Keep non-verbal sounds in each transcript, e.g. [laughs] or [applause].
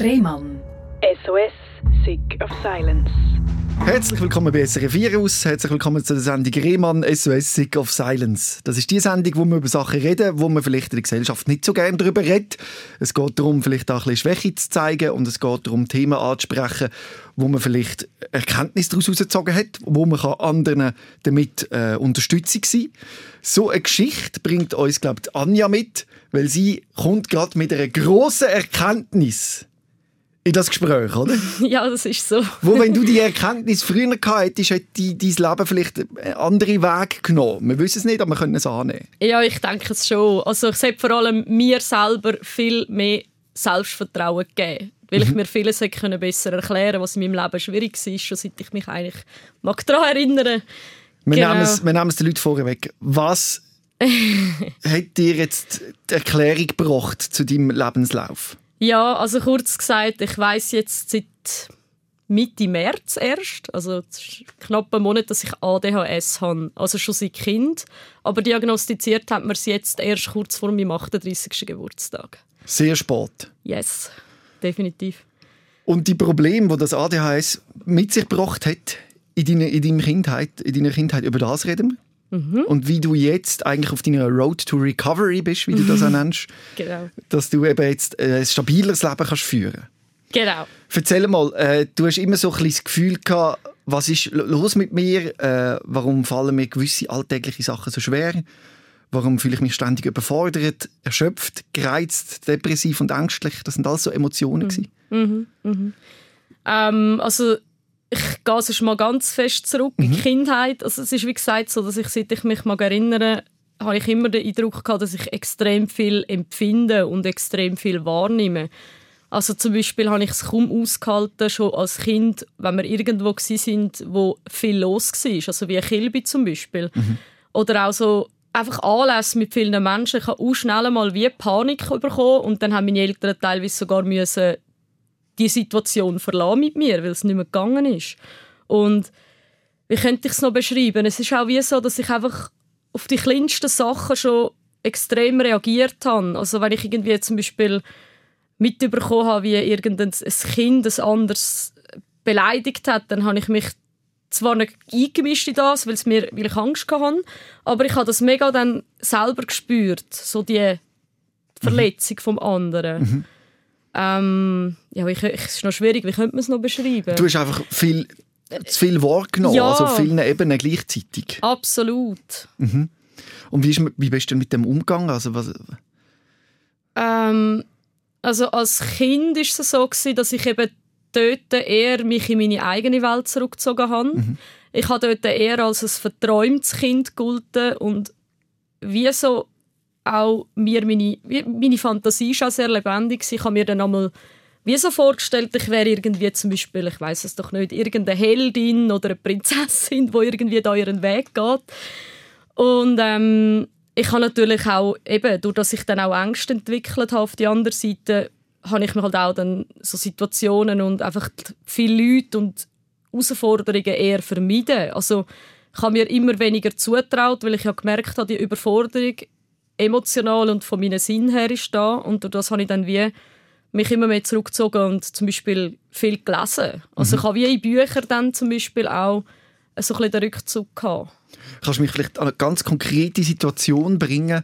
Rehmann. SOS, Sick of Silence. Herzlich willkommen bei SRF Virus. Herzlich willkommen zu der Sendung Rehmann SOS Sick of Silence. Das ist die Sendung, wo wir über Sachen reden, wo man vielleicht in der Gesellschaft nicht so gerne darüber redet. Es geht darum, vielleicht auch ein bisschen Schwäche zu zeigen und es geht darum, Themen anzusprechen, wo man vielleicht Erkenntnis daraus herausgezogen hat, wo man anderen damit äh, Unterstützung sein kann. So eine Geschichte bringt uns, glaube ich, Anja mit, weil sie kommt gerade mit einer grossen Erkenntnis in das Gespräch, oder? [laughs] Ja, das ist so. Wo, wenn du die Erkenntnis früher gehabt hättest, hätte dein Leben vielleicht einen anderen Weg genommen. Wir wissen es nicht, aber wir können es annehmen. Ja, ich denke es schon. Also ich sollte vor allem mir selber viel mehr Selbstvertrauen geben. Weil ich mhm. mir vieles hätte besser erklären konnte, was in meinem Leben schwierig war, schon seit ich mich eigentlich mag daran erinnere. Wir, genau. nehmen es, wir nehmen es den Leuten vorweg. Was [laughs] hat dir jetzt die Erklärung gebracht zu deinem Lebenslauf? Ja, also kurz gesagt, ich weiß jetzt seit Mitte März erst, also knapp einen Monat, dass ich ADHS habe, also schon seit Kind. Aber diagnostiziert hat man es jetzt erst kurz vor meinem 38. Geburtstag. Sehr spät. Yes, definitiv. Und die Probleme, die das ADHS mit sich gebracht hat in deiner, in Kindheit, in deiner Kindheit, über das reden wir? Mhm. Und wie du jetzt eigentlich auf deiner Road to Recovery bist, wie du das auch nennst. Genau. Dass du eben jetzt ein stabileres Leben kannst führen Genau. Erzähl mal, äh, du hast immer so ein das Gefühl gehabt, was ist los mit mir? Äh, warum fallen mir gewisse alltägliche Sachen so schwer? Warum fühle ich mich ständig überfordert, erschöpft, gereizt, depressiv und ängstlich? Das sind alles so Emotionen. Mhm. Mhm. Mhm. Ähm, also ich gehe sonst mal ganz fest zurück mhm. in die Kindheit. Also es ist wie gesagt so, dass ich, seit ich mich mag erinnere, habe ich immer den Eindruck gehabt, dass ich extrem viel empfinde und extrem viel wahrnehme. Also zum Beispiel habe ich es kaum ausgehalten, schon als Kind, wenn wir irgendwo sind, wo viel los war. Also wie ein Kilby zum Beispiel. Mhm. Oder auch so einfach Anlässe mit vielen Menschen. Ich habe auch schnell mal wie Panik bekommen und dann haben meine Eltern teilweise sogar müssen die Situation verlassen mit mir, weil es nicht mehr gegangen ist. Und wie könnte ich es noch beschreiben? Es ist auch wie so, dass ich einfach auf die kleinsten Sachen schon extrem reagiert habe. Also wenn ich irgendwie zum Beispiel mitbekommen habe, wie irgendein Kind ein anderes beleidigt hat, dann habe ich mich zwar nicht eingemischt in das, weil, es mir, weil ich Angst hatte, aber ich habe das mega dann selber gespürt, so die Verletzung mhm. vom anderen. Mhm. Ähm, ja, ich, ich, es ist noch schwierig, wie könnte man es noch beschreiben? Du hast einfach viel, zu viel wahrgenommen, ja. also vielen Ebenen gleichzeitig. Absolut. Mhm. Und wie, ist, wie bist du mit dem umgegangen? Also, was... Ähm, also als Kind war es so, gewesen, dass ich eben dort eher mich in meine eigene Welt zurückgezogen habe. Mhm. Ich habe dort eher als ein verträumtes Kind gelten und wie so auch mir meine, meine Fantasie ist sehr lebendig. Ich habe mir dann einmal wie so vorgestellt, ich wäre irgendwie zum Beispiel, ich weiß es doch nicht, irgendeine Heldin oder eine Prinzessin, wo irgendwie da ihren Weg geht. Und ähm, ich habe natürlich auch, eben, durch dass ich dann auch Ängste entwickelt habe auf die andere Seite, habe ich mir halt auch dann so Situationen und einfach viele Leute und Herausforderungen eher vermieden. Also ich habe mir immer weniger zutraut, weil ich ja gemerkt habe, die Überforderung emotional und von meinen Sinn her ist da und durch das habe ich dann wie mich immer mehr zurückgezogen und zum Beispiel viel gelesen. Also mhm. ich habe wie in Büchern dann zum Beispiel auch so ein bisschen den Rückzug gehabt. Kannst du mich vielleicht an eine ganz konkrete Situation bringen,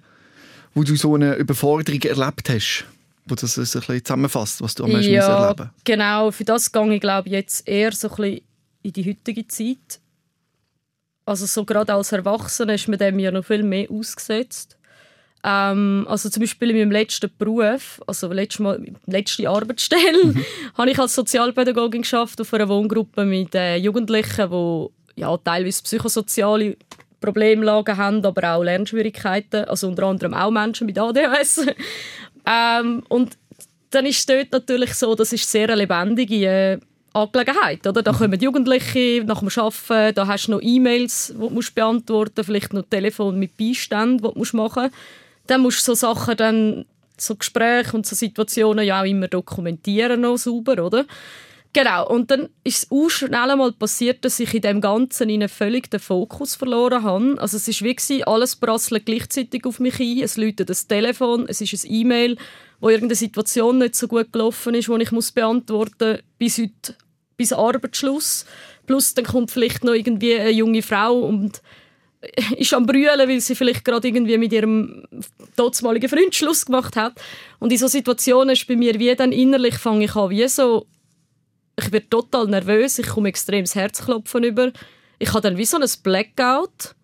wo du so eine Überforderung erlebt hast? Wo das ein bisschen zusammenfasst, was du am meisten ja, erleben genau. Für das gehe ich glaube jetzt eher so ein bisschen in die heutige Zeit. Also so gerade als Erwachsener ist man dem ja noch viel mehr ausgesetzt. Ähm, also zum Beispiel in meinem letzten Beruf, also letzte, Mal, letzte Arbeitsstelle, mhm. [laughs] habe ich als Sozialpädagogin geschafft auf einer Wohngruppe mit äh, Jugendlichen, die ja, teilweise psychosoziale Problemlagen haben, aber auch Lernschwierigkeiten, also unter anderem auch Menschen mit ADHS. [laughs] ähm, und dann ist es dort natürlich so, das ist sehr eine lebendige äh, Angelegenheit. Oder? Da mhm. kommen Jugendliche nach dem Arbeiten, da hast du noch E-Mails, die du beantworten musst, vielleicht noch Telefon mit Beiständen, die du machen musst dann musst du so Sachen dann so Gespräche und so Situationen ja auch immer dokumentieren noch sauber, oder? Genau, und dann ist es auch schnell einmal passiert, dass ich in dem Ganzen in völlig den Fokus verloren habe. Also es war wie alles prasselt gleichzeitig auf mich ein. Es läutet das Telefon, es ist ein E-Mail, wo irgendeine Situation nicht so gut gelaufen ist, die ich muss beantworten bis heute, bis Arbeitsschluss. Plus dann kommt vielleicht noch irgendwie eine junge Frau und [laughs] ist am brüllen, weil sie vielleicht gerade irgendwie mit ihrem dortmaligen Freund Schluss gemacht hat. Und in so Situationen ist bei mir wie dann innerlich fange ich an, wie so ich werde total nervös, ich komme extrem das Herzklopfen über. Ich habe dann wie so ein Blackout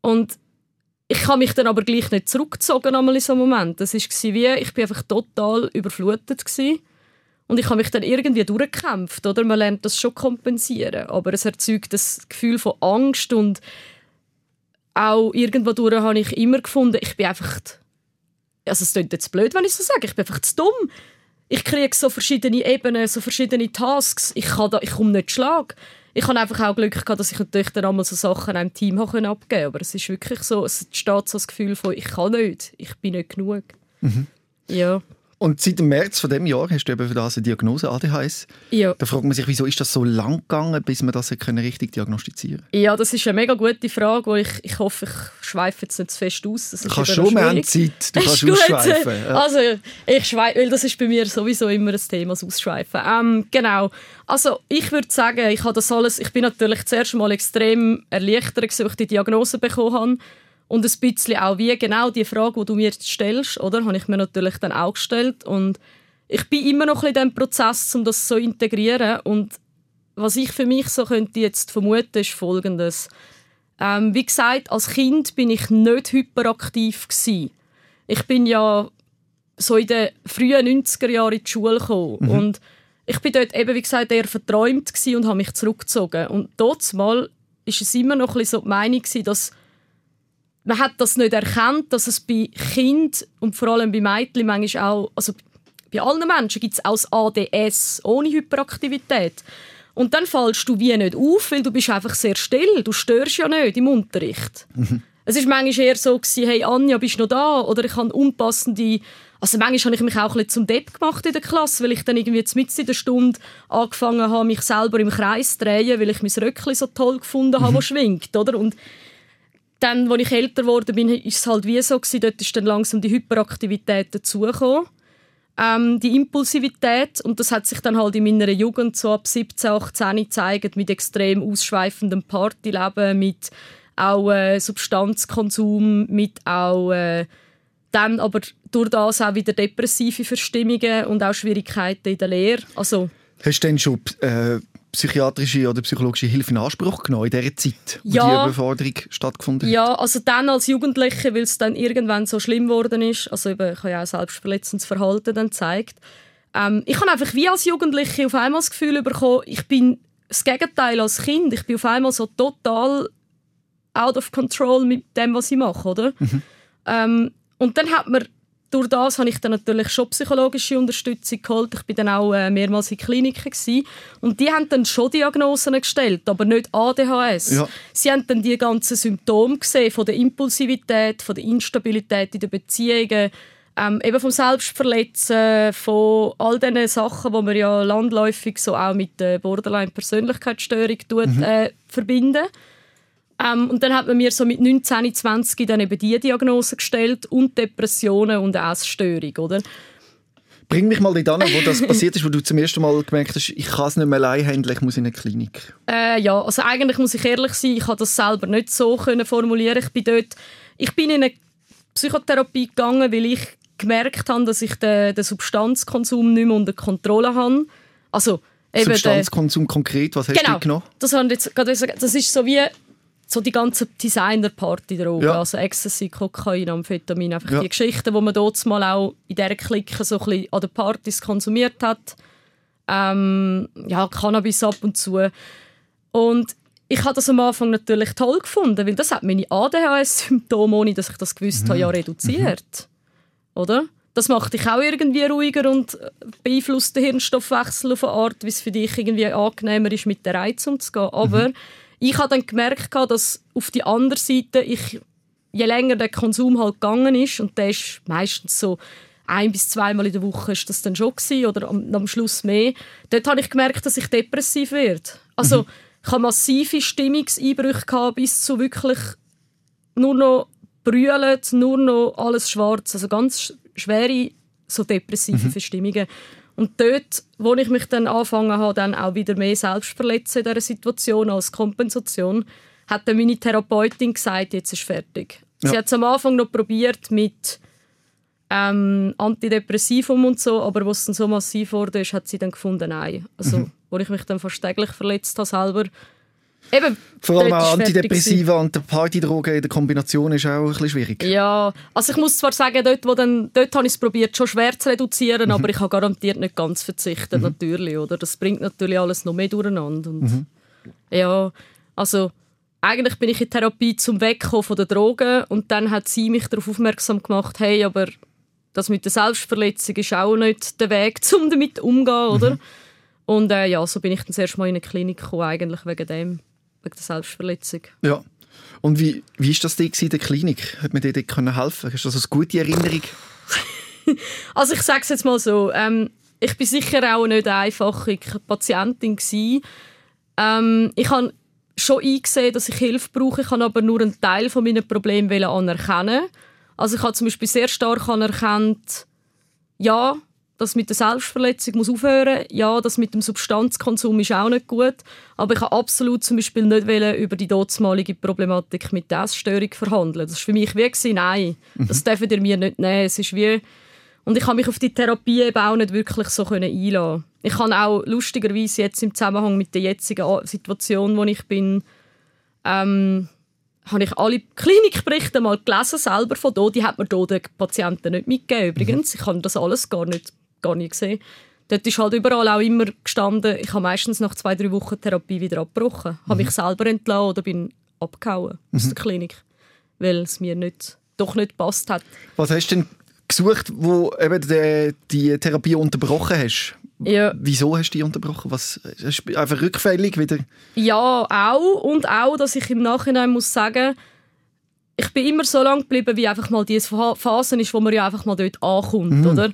und ich habe mich dann aber gleich nicht zurückgezogen in so einem Moment. Das war wie, ich bin einfach total überflutet gewesen. und ich habe mich dann irgendwie durchgekämpft, oder? Man lernt das schon kompensieren, aber es erzeugt das Gefühl von Angst und auch irgendwo durch habe ich immer gefunden, ich bin einfach, also es klingt jetzt blöd, wenn ich so sage, ich bin einfach zu dumm ich kriege so verschiedene Ebenen, so verschiedene Tasks. Ich, kann da, ich komme nicht schlag. Ich habe einfach auch Glück gehabt, dass ich natürlich dann einmal so Sachen einem Team abgeben konnte. Aber es ist wirklich so, es entsteht so das Gefühl von, ich kann nicht, ich bin nicht genug. Mhm. Ja. Und seit dem März von dem Jahr hast du eben für das eine Diagnose ADHS. Ja. Da fragt man sich, wieso ist das so lang gegangen, bis man das richtig diagnostizieren Ja, das ist eine mega gute Frage, wo ich, ich hoffe, ich schweife jetzt nicht zu fest aus. Das du kannst schon, mehr Zeit, du [laughs] kannst ausschweifen. Ja. Also, ich schweife, weil das ist bei mir sowieso immer ein Thema, das Ausschweifen. Ähm, genau. Also, ich würde sagen, ich habe das alles, ich bin natürlich zuerst mal extrem erleichtert, als ich die Diagnose bekommen habe und ein bisschen auch wie genau die Frage, die du mir jetzt stellst, oder, habe ich mir natürlich dann auch gestellt. Und ich bin immer noch in dem Prozess, um das so zu integrieren. Und was ich für mich so könnte jetzt vermuten, ist Folgendes. Ähm, wie gesagt, als Kind bin ich nicht hyperaktiv gewesen. Ich bin ja so in den frühen 90er Jahren in die Schule gekommen. Mhm. Und ich bin dort eben, wie gesagt, eher verträumt und habe mich zurückgezogen. Und dort mal ist es immer noch ein bisschen so die Meinung dass man hat das nicht erkannt, dass es bei Kind und vor allem bei Mädchen manchmal auch, also bei allen Menschen gibt es auch das ADS ohne Hyperaktivität. Und dann fallst du wie nicht auf, weil du bist einfach sehr still. Du störst ja nicht im Unterricht. Mhm. Es war manchmal eher so, gewesen, hey Anja, bist du noch da? Oder ich habe unpassende... Also manchmal habe ich mich auch ein bisschen zum Depp gemacht in der Klasse, weil ich dann irgendwie mitten in der Stunde angefangen habe, mich selber im Kreis zu drehen, weil ich mein Röckchen so toll gefunden habe, mhm. das schwingt. Oder? Und dann, als ich älter geworden war es halt wie so, gewesen, dort ist dann langsam die Hyperaktivität dazugekommen. Ähm, die Impulsivität, und das hat sich dann halt in meiner Jugend so ab 17, 18 gezeigt, mit extrem ausschweifendem Partyleben, mit auch äh, Substanzkonsum, mit auch äh, dann aber durch das auch wieder depressive Verstimmungen und auch Schwierigkeiten in der Lehre. Also, Hast du denn schon äh, psychiatrische oder psychologische Hilfe in Anspruch genommen in dieser Zeit, wo ja, die Überforderung stattgefunden hat? Ja, also dann als Jugendliche, weil es dann irgendwann so schlimm geworden ist, also eben, ich habe ja auch selbstverletzendes Verhalten dann gezeigt. Ähm, ich habe einfach wie als Jugendliche auf einmal das Gefühl bekommen, ich bin das Gegenteil als Kind. Ich bin auf einmal so total out of control mit dem, was ich mache, oder? Mhm. Ähm, und dann hat man durch das habe ich dann natürlich schon psychologische Unterstützung geholt. Ich bin dann auch äh, mehrmals in Kliniken gewesen. und die haben dann schon Diagnosen gestellt, aber nicht ADHS. Ja. Sie haben dann die ganzen Symptome gesehen von der Impulsivität, von der Instabilität in den Beziehungen, ähm, eben vom Selbstverletzen, von all diesen Sachen, die man ja landläufig so auch mit der Borderline-Persönlichkeitsstörung mhm. äh, verbinden. Ähm, und dann hat man mir so mit 19, 20 dann eben die Diagnose gestellt und Depressionen und Essstörung, oder? Bring mich mal dort an, wo das passiert ist, wo du zum ersten Mal gemerkt hast, ich kann es nicht mehr allein handeln, ich muss in eine Klinik. Äh, ja, also eigentlich muss ich ehrlich sein, ich habe das selber nicht so können formulieren. Ich bin dort, ich bin in eine Psychotherapie gegangen, weil ich gemerkt habe, dass ich den, den Substanzkonsum nicht mehr unter Kontrolle habe. Also, eben Substanzkonsum konkret, was hast genau, du genommen? Das, jetzt, das ist so wie so die ganze Designer-Party-Drogen, ja. also Ecstasy, Kokain, Amphetamin, einfach ja. die Geschichten, die man dort mal auch in dieser Clique so ein bisschen an den Partys konsumiert hat. Ähm, ja, Cannabis ab und zu. Und ich habe das am Anfang natürlich toll gefunden, weil das hat meine ADHS-Symptome, ohne dass ich das gewusst mhm. habe, ja reduziert. Mhm. Oder? Das macht dich auch irgendwie ruhiger und beeinflusst den Hirnstoffwechsel auf eine Art, wie es für dich irgendwie angenehmer ist, mit der Reiz umzugehen. Aber mhm ich habe dann gemerkt, dass auf die andere Seite ich je länger der Konsum halt gegangen ist und der ist meistens so ein bis zweimal in der Woche ist das dann schon gewesen, oder am, am Schluss mehr. Dort habe ich gemerkt, dass ich depressiv werde. Also mhm. ich habe massive Stimmungseinbrüche gehabt, bis zu wirklich nur noch brüllen, nur noch alles schwarz. Also ganz schwere, so depressive mhm. Verstimmungen. Und dort, wo ich mich dann angefangen habe, dann auch wieder mehr selbst verletzen in dieser Situation als Kompensation, hat dann meine Therapeutin gesagt, jetzt ist fertig. Ja. Sie hat es am Anfang noch probiert mit ähm, Antidepressivum und so, aber was dann so massiv wurde, ist, hat sie dann gefunden, nein. Also, mhm. wo ich mich dann fast täglich verletzt habe selber, Eben, Vor allem auch Antidepressiva und Partydrogen in der Kombination ist auch ein bisschen schwierig. Ja, also ich muss zwar sagen, dort, wo dann, dort habe ich es probiert, schon schwer zu reduzieren, mhm. aber ich habe garantiert nicht ganz verzichtet, mhm. natürlich. Oder? Das bringt natürlich alles noch mehr durcheinander. Und, mhm. Ja, also eigentlich bin ich in Therapie zum Wegkommen von der Drogen und dann hat sie mich darauf aufmerksam gemacht, hey, aber das mit der Selbstverletzung ist auch nicht der Weg, [laughs] um damit umzugehen, oder? Mhm. Und äh, ja, so bin ich dann zuerst mal in eine Klinik gekommen, eigentlich wegen dem, wegen der Selbstverletzung. Ja. Und wie, wie ist das in der Klinik? Hat man dir dort helfen können? Hast du das eine gute Erinnerung? [laughs] also ich sage es jetzt mal so, ähm, ich bin sicher auch nicht eine einfache Patientin Ähm, ich habe schon eingesehen, dass ich Hilfe brauche. Ich kann aber nur einen Teil von meinen Problemen anerkennen. Also ich habe zum Beispiel sehr stark anerkannt, ja, das mit der Selbstverletzung muss aufhören. Ja, das mit dem Substanzkonsum ist auch nicht gut. Aber ich habe absolut zum Beispiel nicht über die dortmalige Problematik mit der Essstörung verhandeln. Das war für mich wie gewesen, nein, mhm. das dürfen ihr mir nicht nehmen. Es ist wie und ich habe mich auf die Therapie eben auch nicht wirklich so einlassen. Ich kann auch lustigerweise jetzt im Zusammenhang mit der jetzigen Situation, wo ich bin, ähm, habe ich alle Klinikberichte mal gelesen, selber von hier. Die hat mir hier den Patienten nicht mitgegeben übrigens. Ich habe das alles gar nicht, gar nicht gesehen. Dort ist halt überall auch immer gestanden, ich habe meistens nach zwei, drei Wochen Therapie wieder abgebrochen. Mhm. Habe mich selber entlassen oder bin abgehauen mhm. aus der Klinik, weil es mir nicht, doch nicht gepasst hat. Was hast du denn gesucht, wo eben die, die Therapie unterbrochen hast. Ja. Wieso hast du die unterbrochen? Was, hast du einfach rückfällig wieder? Ja, auch. Und auch, dass ich im Nachhinein muss sagen, ich bin immer so lange geblieben, wie einfach mal diese Phase ist, wo man ja einfach mal dort ankommt, mhm. oder?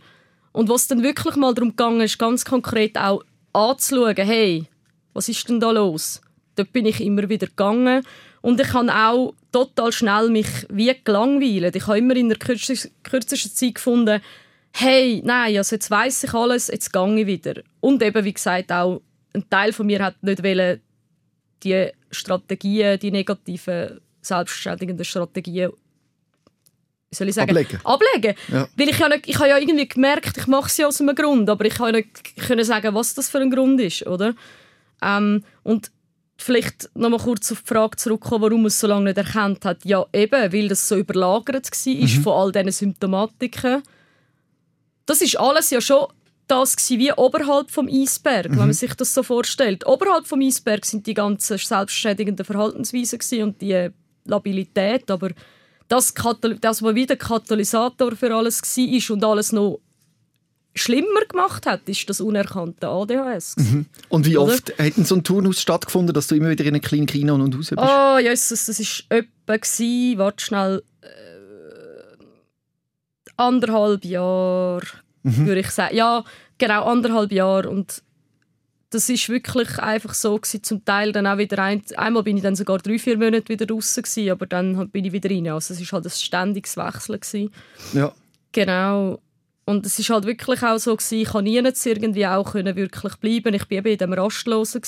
Und was dann wirklich mal darum ging, ist ganz konkret auch anzuschauen, hey, was ist denn da los? Dort bin ich immer wieder gegangen und ich habe auch total schnell mich wie gelangweilt. Ich habe immer in der kürzesten Zeit gefunden, hey, nein, also jetzt weiß ich alles, jetzt gehe ich wieder. Und eben, wie gesagt, auch ein Teil von mir hat nicht wollen, die Strategien, die negativen, selbstständigen Strategien wie soll ich sagen? Ablegen. Ablegen. Ja. Weil ich, ja nicht, ich habe ja irgendwie gemerkt, ich mache sie aus einem Grund, aber ich kann nicht können sagen, was das für ein Grund ist, oder? Ähm, und vielleicht noch mal kurz auf die Frage zurückkommen, warum es so lange nicht erkannt hat. Ja, eben, weil das so überlagert war mhm. von all diesen Symptomatiken. Das ist alles ja schon das wie oberhalb vom Eisberg, mhm. wenn man sich das so vorstellt. Oberhalb vom Eisberg sind die ganzen selbstschädigenden Verhaltensweisen und die Labilität, aber das, das was wieder Katalysator für alles war und alles noch schlimmer gemacht hat, ist das unerkannte ADHS. Mhm. Und wie Oder? oft hat so ein Turnus stattgefunden, dass du immer wieder in eine Klinik rein und raus bist? Oh, Jesus, das war etwa, warte schnell, äh, anderthalb Jahre, mhm. würde ich sagen. Ja, genau, anderthalb Jahre und das ist wirklich einfach so gewesen, zum Teil dann auch wieder ein, einmal bin ich dann sogar drei, vier Monate wieder raus gewesen, aber dann bin ich wieder rein. Also es war halt ein ständiges Wechseln. Gewesen. Ja. Genau. Und es ist halt wirklich auch so gewesen, ich konnte nie irgendwie auch können wirklich bleiben. Ich war eben in dem Rastlosen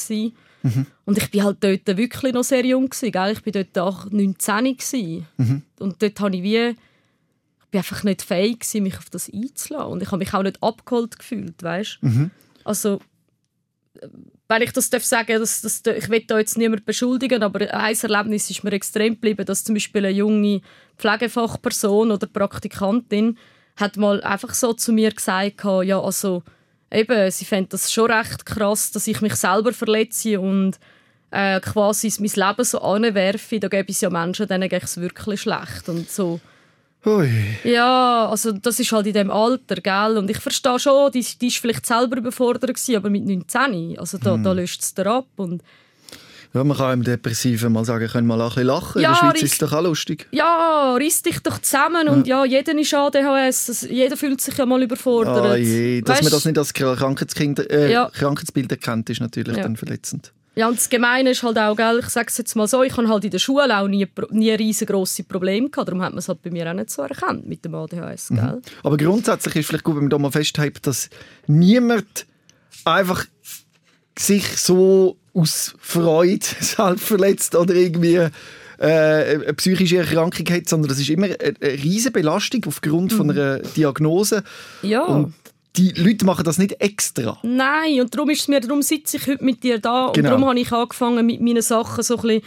mhm. und ich bin halt dort wirklich noch sehr jung gewesen, gell? Ich bin dort auch 19 mhm. und dort habe ich wie ich bin einfach nicht fähig gewesen, mich auf das einzulassen und ich habe mich auch nicht abgeholt gefühlt, weißt? Mhm. Also wenn ich das darf sagen dass, dass, ich will da jetzt niemand beschuldigen, aber ein Erlebnis ist mir extrem geblieben, dass zum Beispiel eine junge Pflegefachperson oder Praktikantin hat mal einfach so zu mir gesagt, ja, also eben, sie fände das schon recht krass, dass ich mich selber verletze und äh, quasi mein Leben so anwerfe. Da gäbe es ja Menschen, denen geht es wirklich schlecht und so. Ui. Ja, also das ist halt in dem Alter, gell? Und ich verstehe schon, die, die ist vielleicht selber überfordert gewesen, aber mit 19, also da, hm. da löscht es dir ab und Ja, man kann einem Depressiven mal sagen, können mal ein bisschen lachen. Ja, In der Schweiz ist es doch auch lustig. Ja, riss dich doch zusammen und ja, jeder ist ADHS, das- jeder fühlt sich ja mal überfordert. Ah, je. Dass man Weisst- das nicht als äh, Ja. Krankheitsbild erkennt, ist natürlich Ja. dann verletzend. Ja, und das Gemeine ist halt auch, gell, ich sage es jetzt mal so, ich habe halt in der Schule auch nie, nie riesengroße Probleme gehabt, darum hat man es halt bei mir auch nicht so erkannt mit dem ADHS, Mhm. gell? Aber grundsätzlich ist vielleicht gut, wenn man da mal festhält, dass niemand einfach sich so aus Freude [laughs] selbst verletzt oder irgendwie äh, eine psychische Erkrankung hat, sondern das ist immer eine, riesige Belastung aufgrund von einer Diagnose. Ja. Und die Leute machen das nicht extra. Nein, und darum, ist mir, darum sitze ich heute mit dir da und Genau. darum habe ich angefangen mit meinen Sachen so ein bisschen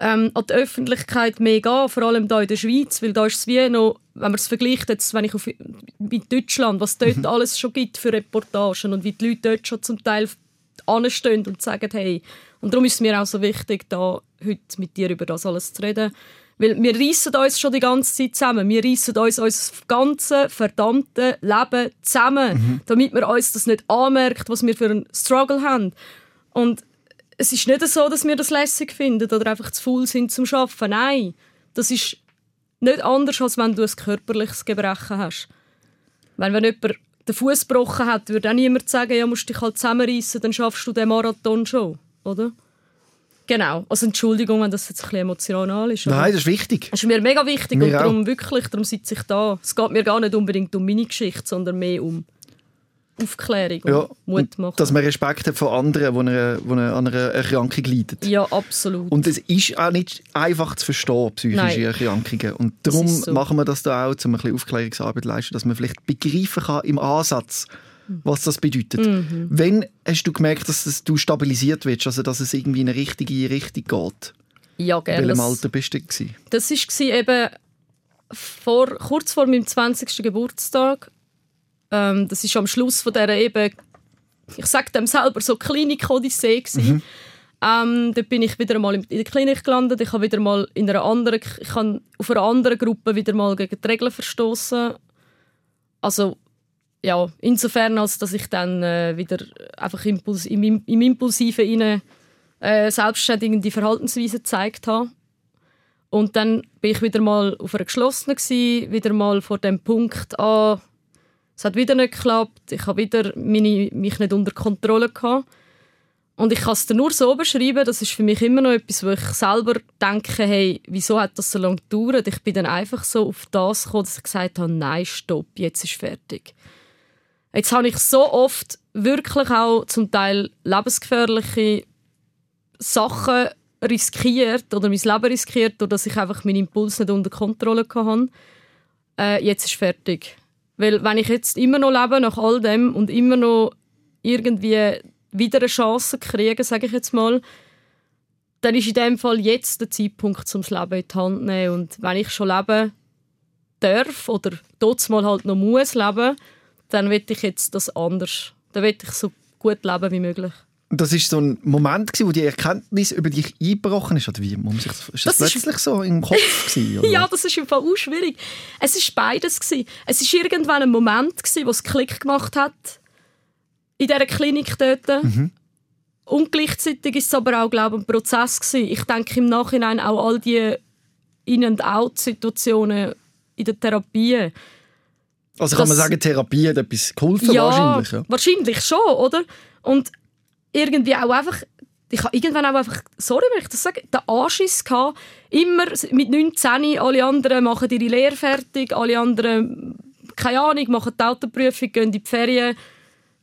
ähm, an die Öffentlichkeit mehr gehen, vor allem hier in der Schweiz, weil da ist es wie noch, wenn man es vergleicht, jetzt, wenn ich auf, mit Deutschland, was dort alles schon gibt für Reportagen und wie die Leute dort schon zum Teil anstehen und sagen, hey, und darum ist es mir auch so wichtig, da heute mit dir über das alles zu reden, weil wir reissen uns schon die ganze Zeit zusammen. Wir reissen uns unser ganzes verdammte Leben zusammen, damit man uns das nicht anmerkt, was wir für einen Struggle haben. Und es ist nicht so, dass wir das lässig finden oder einfach zu faul sind zum Arbeiten. Nein, das ist nicht anders, als wenn du ein körperliches Gebrechen hast. Weil wenn jemand den Fuß gebrochen hat, würde auch niemand sagen, ja, musst dich halt zusammenreißen, dann schaffst du den Marathon schon, oder? Genau. Also Entschuldigung, wenn das jetzt ein bisschen emotional ist. Nein, das ist wichtig. das ist mir mega wichtig Mir und auch. darum wirklich, darum sitze ich da. Es geht mir gar nicht unbedingt um meine Geschichte, sondern mehr um Aufklärung und Ja, Mut machen. dass man Respekt hat vor anderen, die, eine, die eine, an einer Erkrankung leiden. ja, absolut. Und es ist auch nicht einfach zu verstehen, psychische Nein. Erkrankungen. Und darum so. machen wir das da auch, um ein bisschen Aufklärungsarbeit zu leisten, dass man vielleicht begreifen kann im Ansatz, was das bedeutet. Mhm. Wenn hast du gemerkt, dass es, du stabilisiert wirst, also dass es irgendwie in eine richtige Richtung geht? ja, In gerne. welchem Das, Alter bist du? Gewesen? das war eben vor, kurz vor meinem 20. Geburtstag. Ähm, das ist am Schluss von dieser eben, ich sage dem selber, so Klinik-Odyssee. Mhm. Ähm, dort bin ich wieder mal in der Klinik gelandet. Ich habe wieder mal in einer anderen, ich habe auf einer anderen Gruppe wieder mal gegen die Regeln verstoßen. Also ja, insofern, als dass ich dann äh, wieder einfach Impuls, im, im, im Impulsiven rein, äh, selbstständige Verhaltensweise gezeigt habe. Und dann bin ich wieder mal auf einer geschlossenen gsi, wieder mal vor dem Punkt, ah, es hat wieder nicht geklappt, ich habe wieder meine, mich nicht unter Kontrolle gehabt. Und ich kann es nur so beschreiben, das ist für mich immer noch etwas, wo ich selber denke, hey, wieso hat das so lange gedauert? Ich bin dann einfach so auf das gekommen, dass ich gesagt habe, nein, stopp, jetzt ist fertig. Jetzt habe ich so oft wirklich auch zum Teil lebensgefährliche Sachen riskiert oder mein Leben riskiert, dadurch, dass ich einfach meinen Impuls nicht unter Kontrolle hatte. Äh, jetzt ist fertig. Weil wenn ich jetzt immer noch lebe nach all dem und immer noch irgendwie wieder eine Chance kriege, sage ich jetzt mal, dann ist in dem Fall jetzt der Zeitpunkt, um das Leben in die Hand zu nehmen. Und wenn ich schon leben darf oder dort mal halt noch muss leben, dann will ich jetzt das anders. Dann will ich so gut leben wie möglich. Das ist so ein Moment, gewesen, wo die Erkenntnis über dich eingebrochen ist. Oder wie? Muss das, ist das, Das ist- plötzlich so im Kopf [laughs] gewesen? Ja, das ist im Fall auch schwierig. Es ist beides gsi. Es ist irgendwann ein Moment gsi, wo es Klick gemacht hat in dieser Klinik dort. Und gleichzeitig ist es aber auch, glaube ich, ein Prozess gsi. Ich denke im Nachhinein auch all die In- und Out-Situationen in der Therapie. Also kann man sagen, Therapie hat etwas geholfen wahrscheinlich. Ja. wahrscheinlich schon, oder? Und irgendwie auch einfach, ich habe irgendwann auch einfach, sorry, wenn ich das sage, den Anschiss gehabt, immer mit 19, alle anderen machen ihre Lehre fertig, alle anderen, keine Ahnung, machen die Autoprüfung, gehen in die Ferien,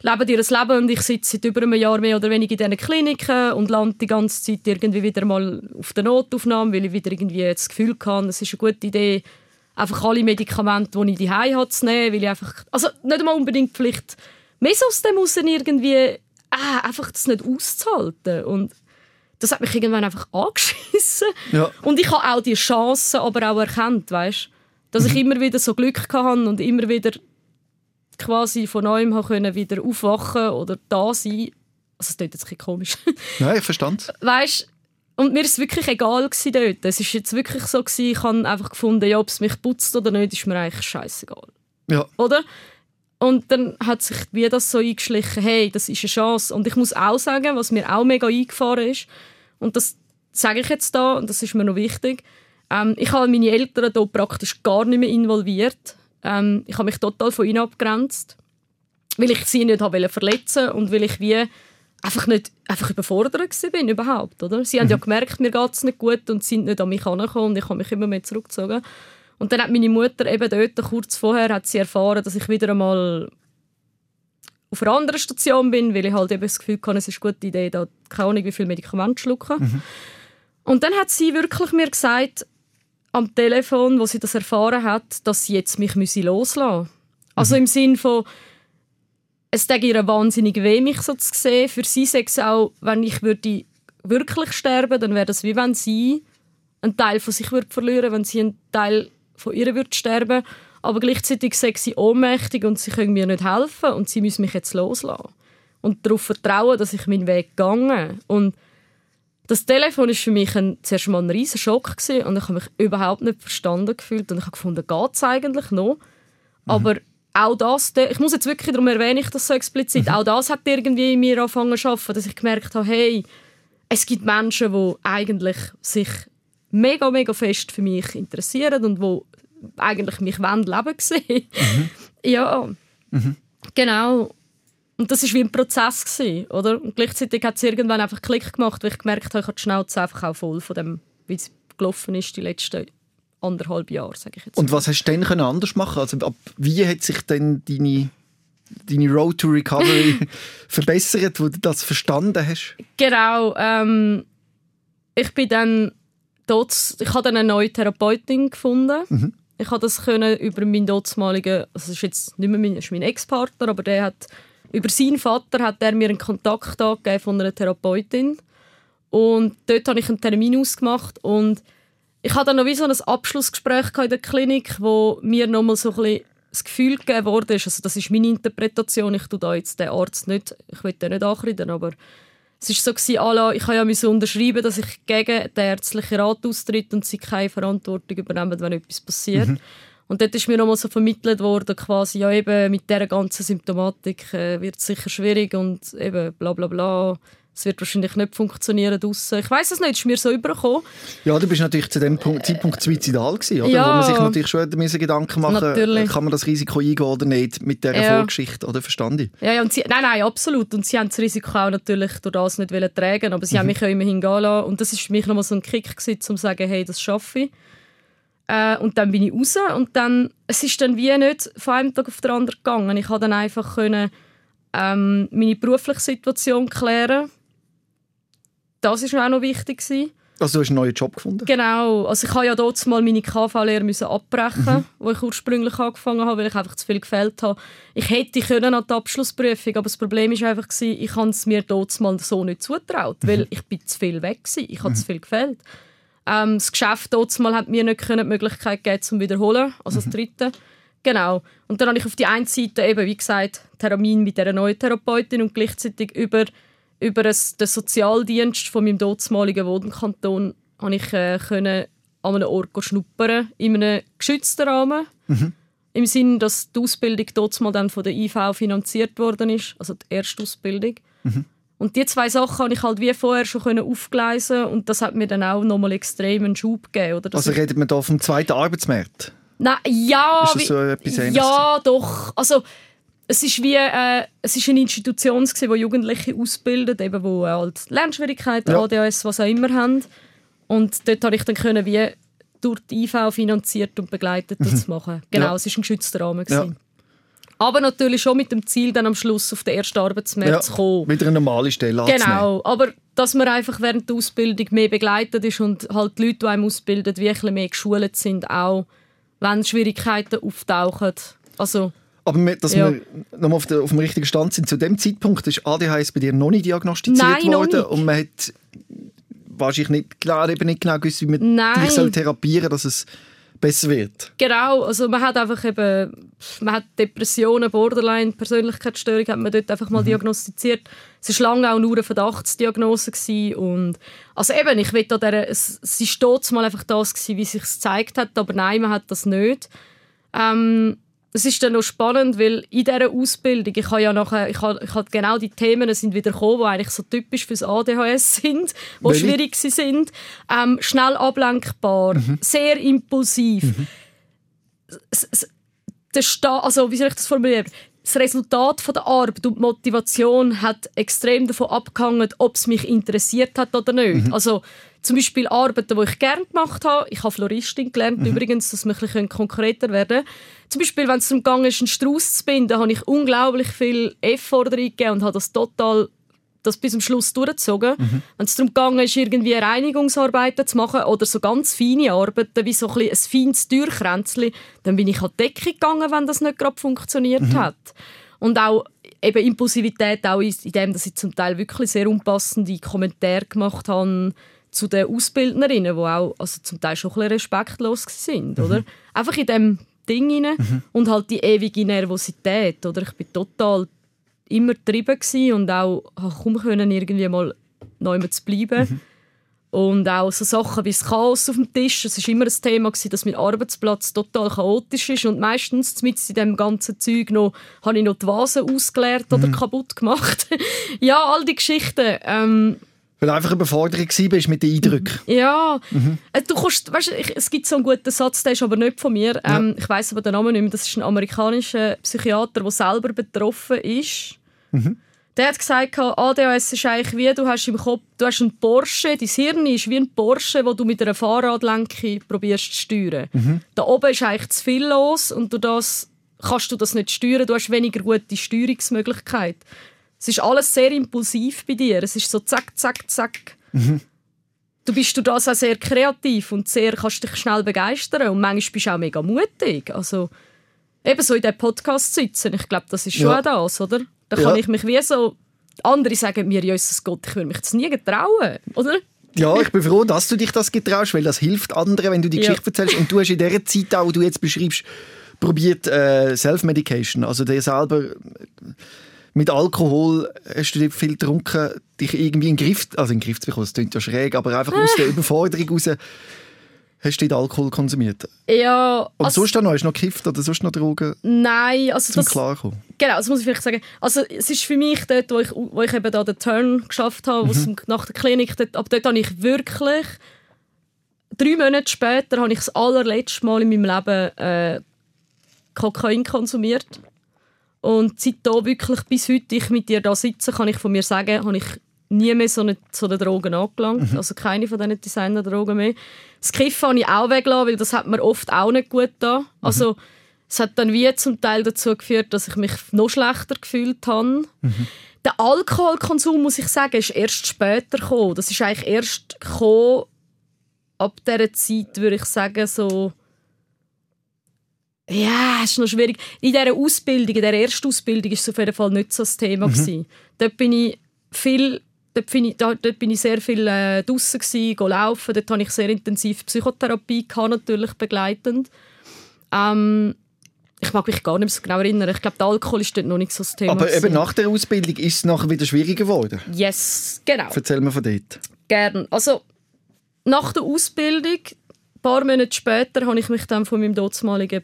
leben ihr Leben und ich sitze seit über einem Jahr mehr oder weniger in diesen Kliniken und lande die ganze Zeit irgendwie wieder mal auf der Notaufnahme, weil ich wieder irgendwie das Gefühl hatte, es ist eine gute Idee, einfach alle Medikamente, die ich die habe, zu nehmen, weil ich einfach, also nicht einmal unbedingt vielleicht mehr aus dem raus irgendwie ah, einfach das nicht auszuhalten und das hat mich irgendwann einfach angeschissen. Ja. Und ich habe auch die Chancen aber auch erkannt, weißt? dass ich immer wieder so Glück hatte und immer wieder quasi von neuem können wieder aufwachen oder da sein. Also das klingt jetzt ein bisschen komisch. Nein, ich verstand weißt und mir ist es wirklich egal gewesen dort. Es ist jetzt wirklich so gewesen, ich habe einfach gefunden, ja, ob es mich putzt oder nicht, ist mir eigentlich scheißegal, Ja. oder? Und dann hat sich wie das so eingeschlichen, hey, das ist eine Chance. Und ich muss auch sagen, was mir auch mega eingefahren ist, und das sage ich jetzt da, und das ist mir noch wichtig, ähm, ich habe meine Eltern hier praktisch gar nicht mehr involviert. Ähm, ich habe mich total von ihnen abgegrenzt, weil ich sie nicht habe verletzen und weil ich wie einfach nicht einfach überfordert war überhaupt. Oder? Sie mhm. haben ja mhm. gemerkt, mir geht es nicht gut und sind nicht an mich herangekommen und ich habe mich immer mehr zurückgezogen. Und dann hat meine Mutter eben dort, kurz vorher, hat sie erfahren, dass ich wieder einmal auf einer anderen Station bin, weil ich halt eben das Gefühl hatte, es ist eine gute Idee, da keine Ahnung, wie viel Medikamente schlucken. Mhm. Und dann hat sie wirklich mir gesagt, am Telefon, wo sie das erfahren hat, dass sie jetzt mich loslassen müsse. Also mhm. im Sinn von, es tut ihr wahnsinnig weh, mich so zu sehen. Für sie sagt es auch, wenn ich würde wirklich sterben dann wäre das wie wenn sie einen Teil von sich würde verlieren wenn sie einen Teil von ihr würde sterben aber gleichzeitig sagt sie ohnmächtig und sie können mir nicht helfen und sie müssen mich jetzt loslassen. Und darauf vertrauen, dass ich meinen Weg gegangen und das Telefon war für mich ein, zuerst mal ein riesen Schock gewesen, und ich habe mich überhaupt nicht verstanden gefühlt und ich habe gefunden, geht es eigentlich noch? Mhm. Aber auch das, ich muss jetzt wirklich, darum erwähne ich das so explizit, mhm. auch das hat irgendwie in mir angefangen zu arbeiten, dass ich gemerkt habe, hey, es gibt Menschen, die eigentlich sich mega, mega fest für mich interessieren und die eigentlich mich wollen leben sehen. Mhm. ja, mhm. genau. Und das war wie ein Prozess, gewesen, oder? Und gleichzeitig hat es irgendwann einfach Klick gemacht, weil ich gemerkt habe, ich habe die Schnauze einfach auch voll von dem, wie es gelaufen ist die letzten anderthalb Jahre, sage ich jetzt. Und was hast du dann anders machen Also ab wie hat sich denn deine deine Road to Recovery [laughs] verbessert, wo du das verstanden hast? Genau. Ähm, ich bin dann dort, ich habe dann eine neue Therapeutin gefunden. Mhm. Ich habe das können über meinen dortmaligen, also das ist jetzt nicht mehr mein, mein Ex-Partner, aber der hat über seinen Vater hat er mir einen Kontakt angegeben von einer Therapeutin und dort habe ich einen Termin ausgemacht und ich hatte dann noch wie so ein Abschlussgespräch in der Klinik, wo mir nochmal so ein bisschen das Gefühl gegeben wurde, also das ist meine Interpretation, ich tue da jetzt den Arzt nicht, ich will den nicht ankreiden, aber es war so, gewesen, la, ich habe ja unterschreiben, dass ich gegen den ärztlichen Rat austritt und sie keine Verantwortung übernehmen, wenn etwas passiert. Mhm. Und dort ist mir nochmal so vermittelt worden, quasi, ja eben mit dieser ganzen Symptomatik äh, wird es sicher schwierig und eben bla bla bla. Es wird wahrscheinlich nicht funktionieren draussen. Ich weiß es nicht, es ist mir so übergekommen. Ja, du bist natürlich zu dem Punkt, Zeitpunkt suizidal gewesen, oder? Ja, Wo man sich natürlich schon müssen Gedanken machen natürlich. kann man das Risiko eingehen oder nicht mit dieser ja. Vorgeschichte, oder? Verstand ich? Ja, ja und sie, nein, nein, absolut. Und sie haben das Risiko auch natürlich durch das nicht tragen aber sie mhm. haben mich ja immerhin gehen lassen. Und das war für mich nochmal so ein Kick gewesen, um zu sagen, hey, das schaffe ich. Äh, und dann bin ich raus und dann, es ist dann wie nicht von einem Tag auf den anderen gegangen. Ich konnte dann einfach können, ähm, meine berufliche Situation klären das war auch noch wichtig. Gewesen. Also du hast einen neuen Job gefunden? Genau. Also ich habe ja dort mal meine KV-Lehre abbrechen, mhm. wo ich ursprünglich angefangen habe, weil ich einfach zu viel gefällt habe. Ich hätte können an die Abschlussprüfung, aber das Problem war einfach gewesen, ich habe es mir dort mal so nicht zutraut, mhm. weil ich bin zu viel weg war. Ich habe mhm. zu viel gefällt. Ähm, das Geschäft dort mal hat mir nicht die Möglichkeit gegeben, zum wiederholen, also das mhm. dritte. Genau. Und dann habe ich auf die einen Seite eben, wie gesagt, Termin mit dieser neuen Therapeutin und gleichzeitig über über den Sozialdienst von meinem dortmaligen Wohnkanton konnte ich äh, können an einem Ort schnuppern, in einem geschützten Rahmen. Mhm. Im Sinne, dass die Ausbildung dort mal dann von der IV finanziert worden ist, also die erste Ausbildung. Mhm. Und die zwei Sachen konnte ich halt wie vorher schon aufgleisen und das hat mir dann auch nochmal extrem einen Schub gegeben. Oder? Also redet man da vom zweiten Arbeitsmarkt? Nein, ja, ist das so etwas Ähnliches? ja, doch. Also es ist wie äh, es ist eine Institution die Jugendliche ausbildet, eben wo halt Lernschwierigkeiten, ja. ADHS, was auch immer haben. Und dort habe ich dann können wie durch die IV finanziert und begleitet das zu machen. Genau, ja. es ist ein geschützter Rahmen ja. Aber natürlich schon mit dem Ziel, dann am Schluss auf den ersten Arbeitsmarkt zu kommen. Mit einer normalen Stelle Genau, aber dass man einfach während der Ausbildung mehr begleitet ist und halt die Leute, die einem ausbilden, wirklich mehr geschult sind, auch wenn Schwierigkeiten auftauchen. Also aber dass ja. wir nochmal auf, auf dem richtigen Stand sind, zu dem Zeitpunkt ist ADHS bei dir noch nicht diagnostiziert Nein, worden und man hat wahrscheinlich nicht, klar, eben nicht genau gewusst, wie man Nein. dich soll therapieren dass es besser wird. Genau, also man hat einfach eben, man hat Depressionen, Borderline, Persönlichkeitsstörung hat man dort einfach mal mhm. diagnostiziert. Es war lange auch nur eine Verdachtsdiagnose gewesen und also eben, ich will da der, es, es ist mal einfach das gewesen, wie es sich gezeigt hat, aber nein, man hat das nicht. Ähm, das ist dann noch spannend, weil in dieser Ausbildung, ich habe ja nachher, ich habe, ich habe genau die Themen sind wieder gekommen, die eigentlich so typisch fürs ADHS sind, die Welche? schwierig sie sind. Ähm, schnell ablenkbar, Mhm. sehr impulsiv. S- der Sta also, wie soll ich das formulieren? Das Resultat von der Arbeit und die Motivation hat extrem davon abgehangen, ob es mich interessiert hat oder nicht. Also zum Beispiel Arbeiten, die ich gerne gemacht habe. Ich habe Floristin gelernt, übrigens, dass wir ein bisschen konkreter werden können. Zum Beispiel, wenn es darum ging, einen Strauß zu binden, habe ich unglaublich viel Effort reingegeben und habe das total das bis zum Schluss durchgezogen. Wenn es darum ging, ist irgendwie Reinigungsarbeiten zu machen oder so ganz feine Arbeiten, wie so ein, ein feines Türkränzchen, dann bin ich an die Decke gegangen, wenn das nicht gerade funktioniert hat. Und auch eben Impulsivität, auch in dem, dass ich zum Teil wirklich sehr unpassende Kommentare gemacht habe zu den Ausbildnerinnen, die auch also zum Teil schon ein bisschen respektlos sind, oder? Einfach in dem Ding rein und halt die ewige Nervosität, oder? Ich bin total immer getrieben gsi und auch habe kaum können irgendwie mal neu zu bleiben. Und auch so Sachen wie das Chaos auf dem Tisch. Es war immer ein Thema, gewesen, dass mein Arbeitsplatz total chaotisch ist. Und meistens mit in dem ganzen Zeug noch, habe ich noch die Vasen ausgeleert oder kaputt gemacht. [laughs] ja, all die Geschichten. Ähm, Weil du einfach eine Überforderung warst mit den Eindrücken. ja, Äh, du kannst, weißt, ich, es gibt so einen guten Satz, der ist aber nicht von mir. Ähm, Ich weiß aber den Namen nicht mehr. Das ist ein amerikanischer Psychiater, der selber betroffen ist. Der hat gesagt, ADHS ist eigentlich wie, du hast im Kopf, du hast einen Porsche, dein Hirn ist wie ein Porsche, wo du mit einer Fahrradlenke probierst zu steuern. Da oben ist eigentlich zu viel los und durch das kannst du das nicht steuern, du hast weniger gute Steuerungsmöglichkeit. Es ist alles sehr impulsiv bei dir. Es ist so zack, zack, zack. Du bist durch das auch sehr kreativ und sehr kannst dich schnell begeistern und manchmal bist du auch mega mutig. Also eben so in diesem Podcast sitzen, ich glaube, das ist schon Ja. auch das, oder? Da Ja. kann ich mich wie so... Andere sagen mir, Jesus Gott, ich würde mich das nie getrauen, oder? Ja, ich bin froh, dass du dich das getraust, weil das hilft anderen, wenn du die Ja. Geschichte erzählst. Und du hast in dieser Zeit, auch, die du jetzt beschreibst, probiert äh, Self-Medication. Also dir selber mit Alkohol hast du viel getrunken, dich irgendwie in den Griff, also in den Griff zu bekommen, das klingt ja schräg, aber einfach aus der [laughs] Überforderung raus hast du den Alkohol konsumiert. Ja, Und also, sonst noch, hast du noch gekifft oder sonst noch Drogen nein, also zum das, Klarkommen? Genau, das muss ich vielleicht sagen. Also es ist für mich dort, wo ich, wo ich eben da den Turn geschafft habe, mhm. nach der Klinik, dort, ab dort habe ich wirklich drei Monate später habe ich das allerletzte Mal in meinem Leben äh, Kokain konsumiert. Und seit da wirklich bis heute ich mit dir da sitze, kann ich von mir sagen, habe ich nie mehr so eine, so eine Drogen angelangt. Also keine von diesen Designer-Drogen mehr. Das Kiffen habe ich auch weggelassen, weil das hat mir oft auch nicht gut getan. Also es hat dann wie zum Teil dazu geführt, dass ich mich noch schlechter gefühlt habe. Der Alkoholkonsum, muss ich sagen, ist erst später gekommen. Das ist eigentlich erst gekommen, ab dieser Zeit, würde ich sagen, so... Ja, es ist noch schwierig. In dieser Ausbildung, in dieser ersten Ausbildung, war es auf jeden Fall nicht so das Thema. Mhm. Dort bin ich viel... Dort bin ich, dort bin ich sehr viel äh, draußen gsi, laufen. Dort hatte ich sehr intensiv Psychotherapie gehabt, natürlich begleitend. Ähm, ich mag mich gar nicht mehr so genau erinnern. Ich glaube, der Alkohol ist dort noch nicht so das Thema. Aber eben nach der Ausbildung ist es nachher wieder schwieriger geworden. Yes, genau. Erzähl mir von dort. Gern. Also, nach der Ausbildung, ein paar Monate später, habe ich mich dann von meinem damaligen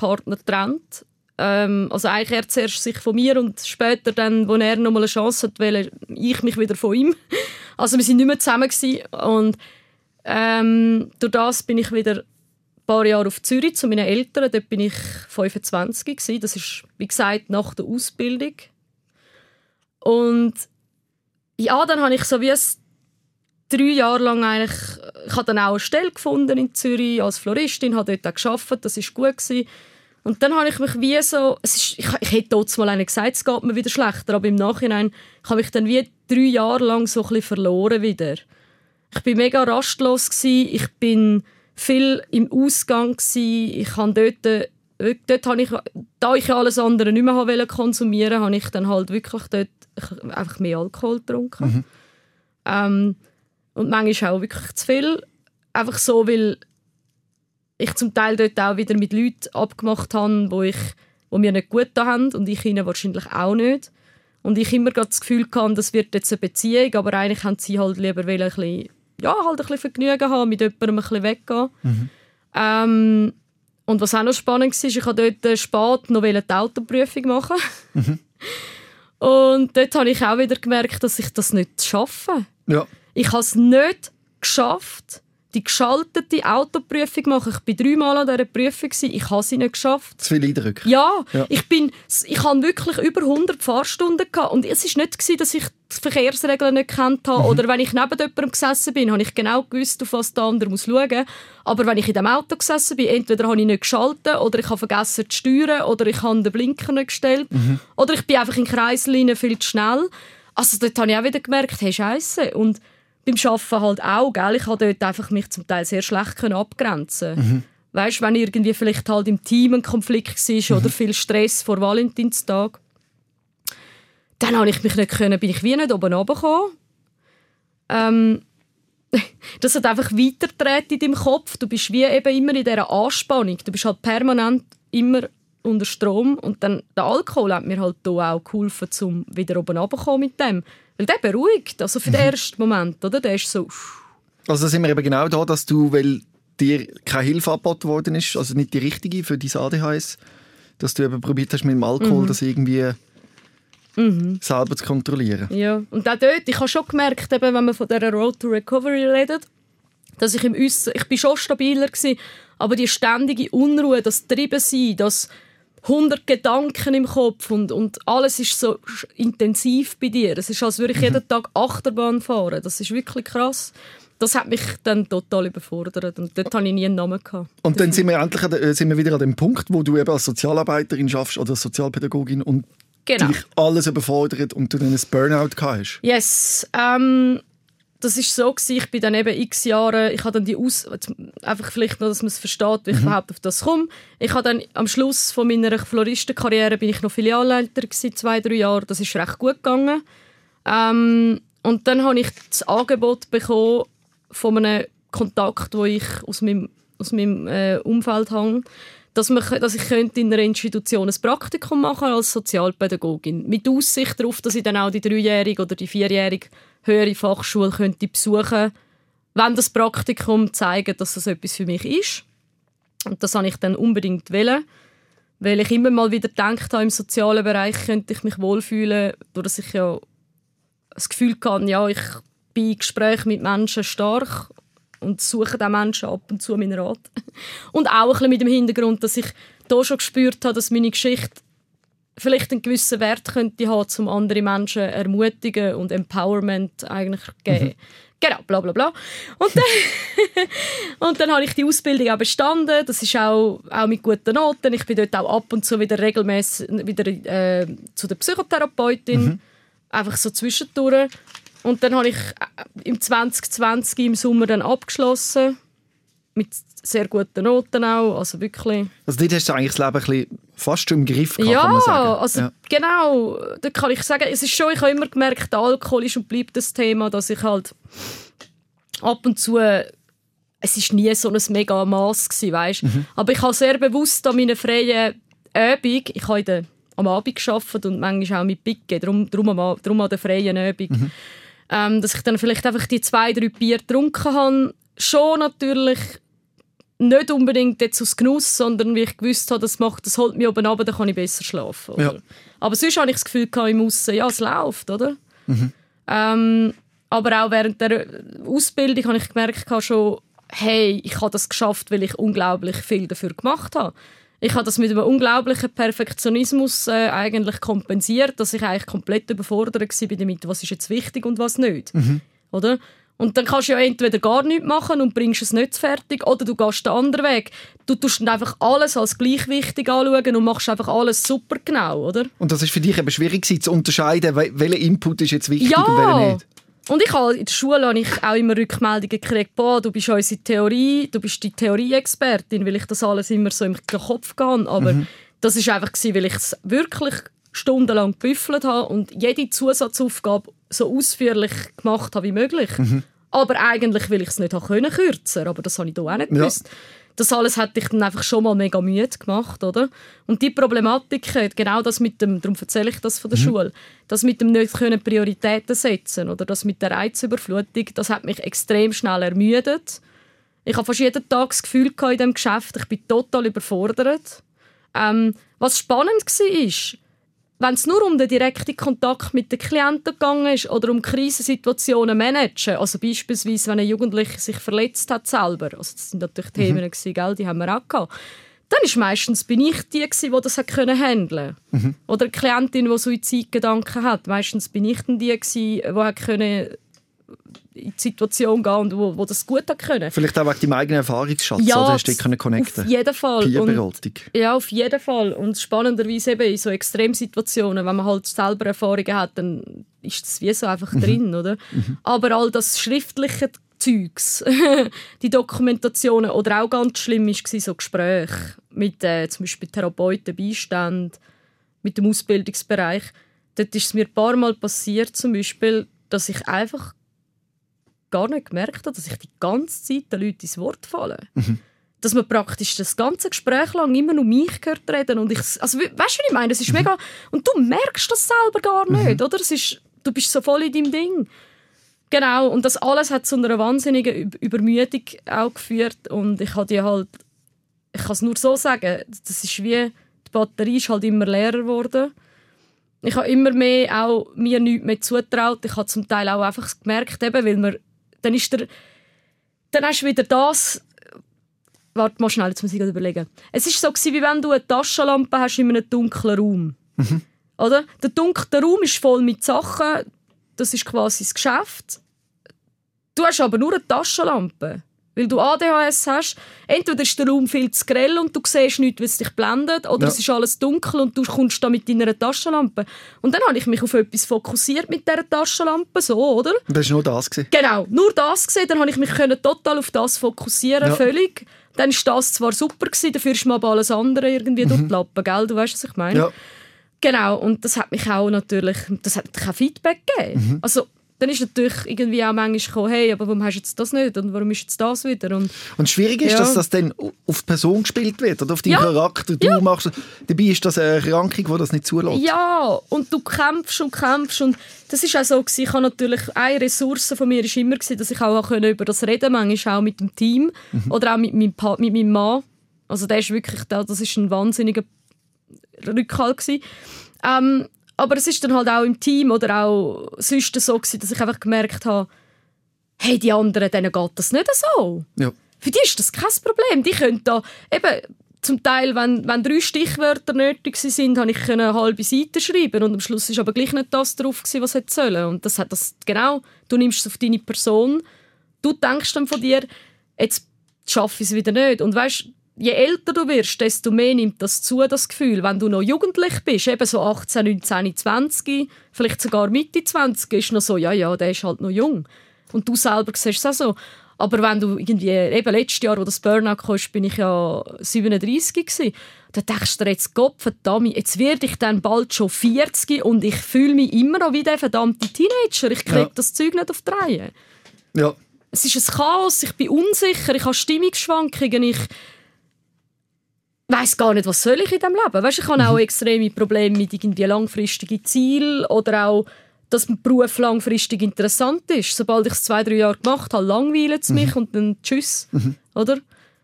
Partner getrennt. Ähm, also eigentlich er zuerst sich von mir und später dann, wo er noch mal eine Chance hat, wähle ich mich wieder von ihm. [laughs] Also wir sind nicht mehr zusammen gewesen. und ähm, durch das bin ich wieder ein paar Jahre auf Zürich zu meinen Eltern. Dort bin ich 25 gewesen. Das ist wie gesagt nach der Ausbildung. Und ja, dann habe ich so wie drei Jahre lang eigentlich, ich habe dann auch eine Stelle gefunden in Zürich als Floristin, habe dort auch gearbeitet, das ist gut gewesen. Und dann habe ich mich wie so, es ist, ich, ich hätte dort mal einen gesagt, es geht mir wieder schlechter, aber im Nachhinein habe ich dann wie drei Jahre lang so ein bisschen verloren wieder. Ich bin mega rastlos gewesen, ich bin viel im Ausgang gewesen, ich habe dort, äh, dort habe ich, da ich alles andere nicht mehr wollte konsumieren, habe ich dann halt wirklich dort einfach mehr Alkohol getrunken. Ähm, und manchmal auch wirklich zu viel. Einfach so, weil ich zum Teil dort auch wieder mit Leuten abgemacht habe, wo, ich, wo mir nicht gut da haben und ich ihnen wahrscheinlich auch nicht. Und ich immer gerade das Gefühl hatte, das wird jetzt eine Beziehung, aber eigentlich haben sie halt lieber wollen, ein bisschen, ja, halt ein bisschen Vergnügen haben, mit jemandem ein bisschen weggehen. Ähm, Und was auch noch spannend war, ich wollte dort spät noch die Autoprüfung machen. [laughs] Und dort habe ich auch wieder gemerkt, dass ich das nicht schaffe. Ja. Ich habe es nicht geschafft, die geschaltete Autoprüfung machen. Ich war dreimal an dieser Prüfung. Ich habe sie nicht geschafft. Zu viele Eindrücke. Ja, Ja. ich bin, ich hatte wirklich über 100 Fahrstunden gehabt. und es war nicht, gewesen, dass ich die Verkehrsregeln nicht kennt habe oder wenn ich neben jemandem gesessen bin, habe ich genau gewusst, auf was der andere muss schauen muss. Aber wenn ich in dem Auto gesessen bin, entweder habe ich nicht geschaltet oder ich habe vergessen zu steuern oder ich habe den Blinker nicht gestellt oder ich bin einfach in Kreislinien viel zu schnell. Also dort habe ich auch wieder gemerkt, hey Scheiße und beim Arbeiten halt auch, gell? ich habe dort einfach mich zum Teil sehr schlecht können abgrenzen Weißt, wenn irgendwie vielleicht halt im Team ein Konflikt war oder viel Stress vor Valentinstag, dann habe ich mich nicht können, bin ich wie nicht oben runtergekommen. Ähm, [laughs] das hat einfach weitergedreht in deinem Kopf. Du bist wie eben immer in dieser Anspannung. Du bist halt permanent immer unter Strom. Und dann der Alkohol hat mir halt da auch geholfen, um wieder oben runterzukommen mit dem. Weil der beruhigt. Also für den ersten Moment, oder? Der ist so... Also da sind wir eben genau da, dass du, weil dir keine Hilfe angeboten worden ist, also nicht die richtige für dein ADHS, dass du eben probiert hast, mit dem Alkohol das irgendwie selber zu kontrollieren. Ja, und auch dort, ich habe schon gemerkt, eben, wenn man von dieser Road to Recovery redet, dass ich im Äußeren, ich bin schon stabiler gewesen, aber die ständige Unruhe, das Treibensein, das 100 Gedanken im Kopf und, und alles ist so intensiv bei dir. Es ist, als würde ich jeden Tag Achterbahn fahren. Das ist wirklich krass. Das hat mich dann total überfordert und dort hatte ich nie einen Namen. Gehabt. Und dann sind wir endlich äh, sind wir wieder an dem Punkt, wo du eben als Sozialarbeiterin schaffst oder als Sozialpädagogin und Genau. dich alles überfordert und du dann ein Burnout hast. Yes, ähm, das ist so gewesen. Ich bin dann eben x Jahre, ich habe dann die Aus, einfach vielleicht noch, dass man es versteht, wie ich überhaupt auf das komme. Ich habe dann am Schluss von meiner Floristenkarriere bin ich noch Filialleiter gewesen, zwei drei Jahre. Das ist recht gut gegangen. Ähm, und dann habe ich das Angebot bekommen von einem Kontakt, wo ich aus meinem, aus meinem äh, Umfeld habe, dass, man, dass ich könnte in einer Institution ein Praktikum machen als Sozialpädagogin. Mit Aussicht darauf, dass ich dann auch die dreijährige oder die vierjährige höhere Fachschule könnte besuchen wenn das Praktikum zeigt, dass das etwas für mich ist. Und das habe ich dann unbedingt wollen, weil ich immer mal wieder gedacht habe, im sozialen Bereich könnte ich mich wohlfühlen, durch dass ich ja das Gefühl hatte, ja, ich bin in Gesprächen mit Menschen stark und suche den Menschen ab und zu meinen Rat. [laughs] Und auch ein bisschen mit dem Hintergrund, dass ich da schon gespürt habe, dass meine Geschichte vielleicht einen gewissen Wert könnte haben, um andere Menschen ermutigen und Empowerment eigentlich geben. Genau, bla bla bla. Und dann, [laughs] und dann habe ich die Ausbildung auch bestanden. Das ist auch, auch mit guten Noten. Ich bin dort auch ab und zu wieder regelmäßig wieder äh, zu der Psychotherapeutin. Einfach so zwischendurch. Und dann habe ich äh, im 2020 im Sommer dann abgeschlossen. Mit sehr guten Noten auch. Also wirklich. Also dort hast du eigentlich das Leben ein bisschen fast schon im Griff gehabt, Ja, kann man sagen. also ja. genau, da kann ich sagen, es ist schon, ich habe immer gemerkt, Alkohol ist und bleibt das Thema, dass ich halt ab und zu, es ist nie so ein mega Mass gewesen, weißt? Mhm. aber ich habe sehr bewusst an meinen freien Übung, ich habe am Abend gearbeitet und manchmal auch mit Picke, darum, darum, am, an der freien Übung, Mhm. Ähm, dass ich dann vielleicht einfach die zwei, drei Bier getrunken habe, schon natürlich nicht unbedingt jetzt aus Genuss, sondern wie ich gewusst habe, das macht, das holt mich oben runter, dann kann ich besser schlafen. Ja. Aber sonst habe ich das Gefühl gehabt, im Aussen, ja, es läuft, oder? Ähm, aber auch während der Ausbildung habe ich gemerkt schon, hey, ich habe das geschafft, weil ich unglaublich viel dafür gemacht habe. Ich habe das mit einem unglaublichen Perfektionismus äh, eigentlich kompensiert, dass ich eigentlich komplett überfordert war damit, was ist jetzt wichtig und was nicht. Oder? Und dann kannst du ja entweder gar nichts machen und bringst es nicht fertig, oder du gehst den anderen Weg. Du tust dann einfach alles als gleich wichtig anschauen und machst einfach alles super genau, oder? Und das ist für dich eben schwierig zu unterscheiden, wel- welcher Input ist jetzt wichtig und welcher Ja! nicht. Und ich habe, in der Schule habe ich auch immer Rückmeldungen gekriegt, boah, du bist unsere Theorie, du bist die Theorieexpertin, weil ich das alles immer so im Kopf hatte. Aber das ist einfach gewesen, weil ich es wirklich stundenlang gebüffelt habe und jede Zusatzaufgabe so ausführlich gemacht habe wie möglich. Aber eigentlich will ich es nicht haben können kürzer, aber das habe ich da auch nicht Ja. Das alles hat dich dann einfach schon mal mega müde gemacht, oder? Und die Problematik, genau das mit dem, darum erzähle ich das von der Schule, das mit dem nicht können Prioritäten setzen oder das mit der Reizüberflutung, das hat mich extrem schnell ermüdet. Ich habe fast jeden Tag das Gefühl in diesem Geschäft, ich bin total überfordert. Ähm, was spannend war, wenn es nur um den direkten Kontakt mit den Klienten gegangen ist oder um Krisensituationen managen, also beispielsweise, wenn ein Jugendlicher sich verletzt hat selber, also das sind natürlich mhm. Themen, gewesen, gell, die haben wir auch gehabt, dann ist meistens bin ich die, die das hat können handeln mhm. Oder eine Klientin, die Suizidgedanken hat. Meistens bin ich dann die, die hat können in die Situation gehen und wo, wo das gut hat können. Vielleicht auch wegen deinem eigenen Erfahrungsschatz, ja, oder hast du dich connecten Auf jeden Fall. Peerberatung. Ja, auf jeden Fall. Und spannenderweise eben in so Extremsituationen, wenn man halt selber Erfahrungen hat, dann ist das wie so einfach mhm. drin, oder? Mhm. Aber all das schriftliche Zeugs, [laughs] die Dokumentationen oder auch ganz schlimm war so Gespräche mit äh, zum Beispiel Therapeuten, Beistand, mit dem Ausbildungsbereich. Dort ist es mir ein paar Mal passiert, zum Beispiel, dass ich einfach gar nicht gemerkt habe, dass ich die ganze Zeit den Leuten ins Wort falle. Mhm. Dass man praktisch das ganze Gespräch lang immer nur mich gehört reden und ich, also weißt du, was ich meine? Das ist mhm. mega und du merkst das selber gar nicht, mhm. oder? Es ist, du bist so voll in deinem Ding. Genau, und das alles hat zu einer wahnsinnigen Übermüdung auch geführt und ich habe halt, ich kann es nur so sagen, das ist wie, die Batterie ist halt immer leerer geworden. Ich habe immer mehr auch mir nichts mehr zutraut. Ich habe zum Teil auch einfach gemerkt, eben, weil man, dann ist der, dann hast du wieder das, warte mal schnell, jetzt muss ich überlegen. Es ist so wie wenn du eine Taschenlampe hast in einem dunklen Raum. Mhm. Oder? Der dunkle Raum ist voll mit Sachen, das ist quasi das Geschäft. Du hast aber nur eine Taschenlampe. Weil du ADHS hast, entweder ist der Raum viel zu grell und du siehst nichts, es dich blendet, oder ja. es ist alles dunkel und du kommst da mit deiner Taschenlampe. Und dann habe ich mich auf etwas fokussiert mit dieser Taschenlampe, so, oder? Und das war nur das? Gewesen. Genau, nur das gesehen. Dann habe ich mich total auf das fokussieren, ja. völlig. Dann war das zwar super, gewesen, dafür ist mir aber alles andere irgendwie mhm. durch die Lappen, gell? Du weißt, was ich meine? Ja. Genau, und das hat mich auch natürlich, das hat kein Feedback gegeben. Mhm. Also, dann ist natürlich irgendwie auch manchmal gekommen, hey, aber warum hast du jetzt das nicht und warum ist jetzt das wieder? Und, und schwierig ist, ja. dass das dann auf die Person gespielt wird oder auf deinen ja. Charakter. Du ja. machst, dabei ist das eine Erkrankung, die das nicht zulässt. Ja, und du kämpfst und kämpfst und das ist auch so gewesen. Ich habe natürlich eine Ressource von mir ist immer gewesen, dass ich auch über das reden manchmal auch mit dem Team mhm. oder auch mit meinem, mit meinem Mann. Also der ist wirklich, das ist ein wahnsinniger Rückhalt gewesen. Ähm, aber es ist dann halt auch im Team oder auch sonst so gewesen, dass ich einfach gemerkt habe, hey, die anderen, denen geht das nicht so. Ja. Für die ist das kein Problem. Die können da eben zum Teil, wenn, wenn drei Stichwörter nötig sind, habe ich eine halbe Seite schreiben und am Schluss ist aber gleich nicht das drauf gewesen, was hätte sollen. Und das hat das genau. Du nimmst es auf deine Person, du denkst dann von dir, jetzt schaffe ich es wieder nicht. Und weißt, je älter du wirst, desto mehr nimmt das zu, das Gefühl. Wenn du noch jugendlich bist, eben so 18, 19, 20, vielleicht sogar Mitte 20, ist noch so, ja, ja, der ist halt noch jung. Und du selber siehst es auch so. Aber wenn du irgendwie, eben letztes Jahr, wo das Burnout kam, bin ich ja 37 gewesen. Da denkst du dir jetzt, Gott verdammt, jetzt werde ich dann bald schon 40 und ich fühle mich immer noch wie der verdammte Teenager. Ich kriege ja. das Zeug nicht auf die Reihe. Ja. Es ist ein Chaos, ich bin unsicher, ich habe Stimmungsschwankungen, ich weiß gar nicht, was soll ich in diesem Leben. Weißt, ich habe auch mhm. extreme Probleme mit irgendwie langfristigen Zielen oder auch, dass ein Beruf langfristig interessant ist. Sobald ich es zwei, drei Jahre gemacht habe, langweilt es mich mhm. und dann tschüss. Mhm. Oder?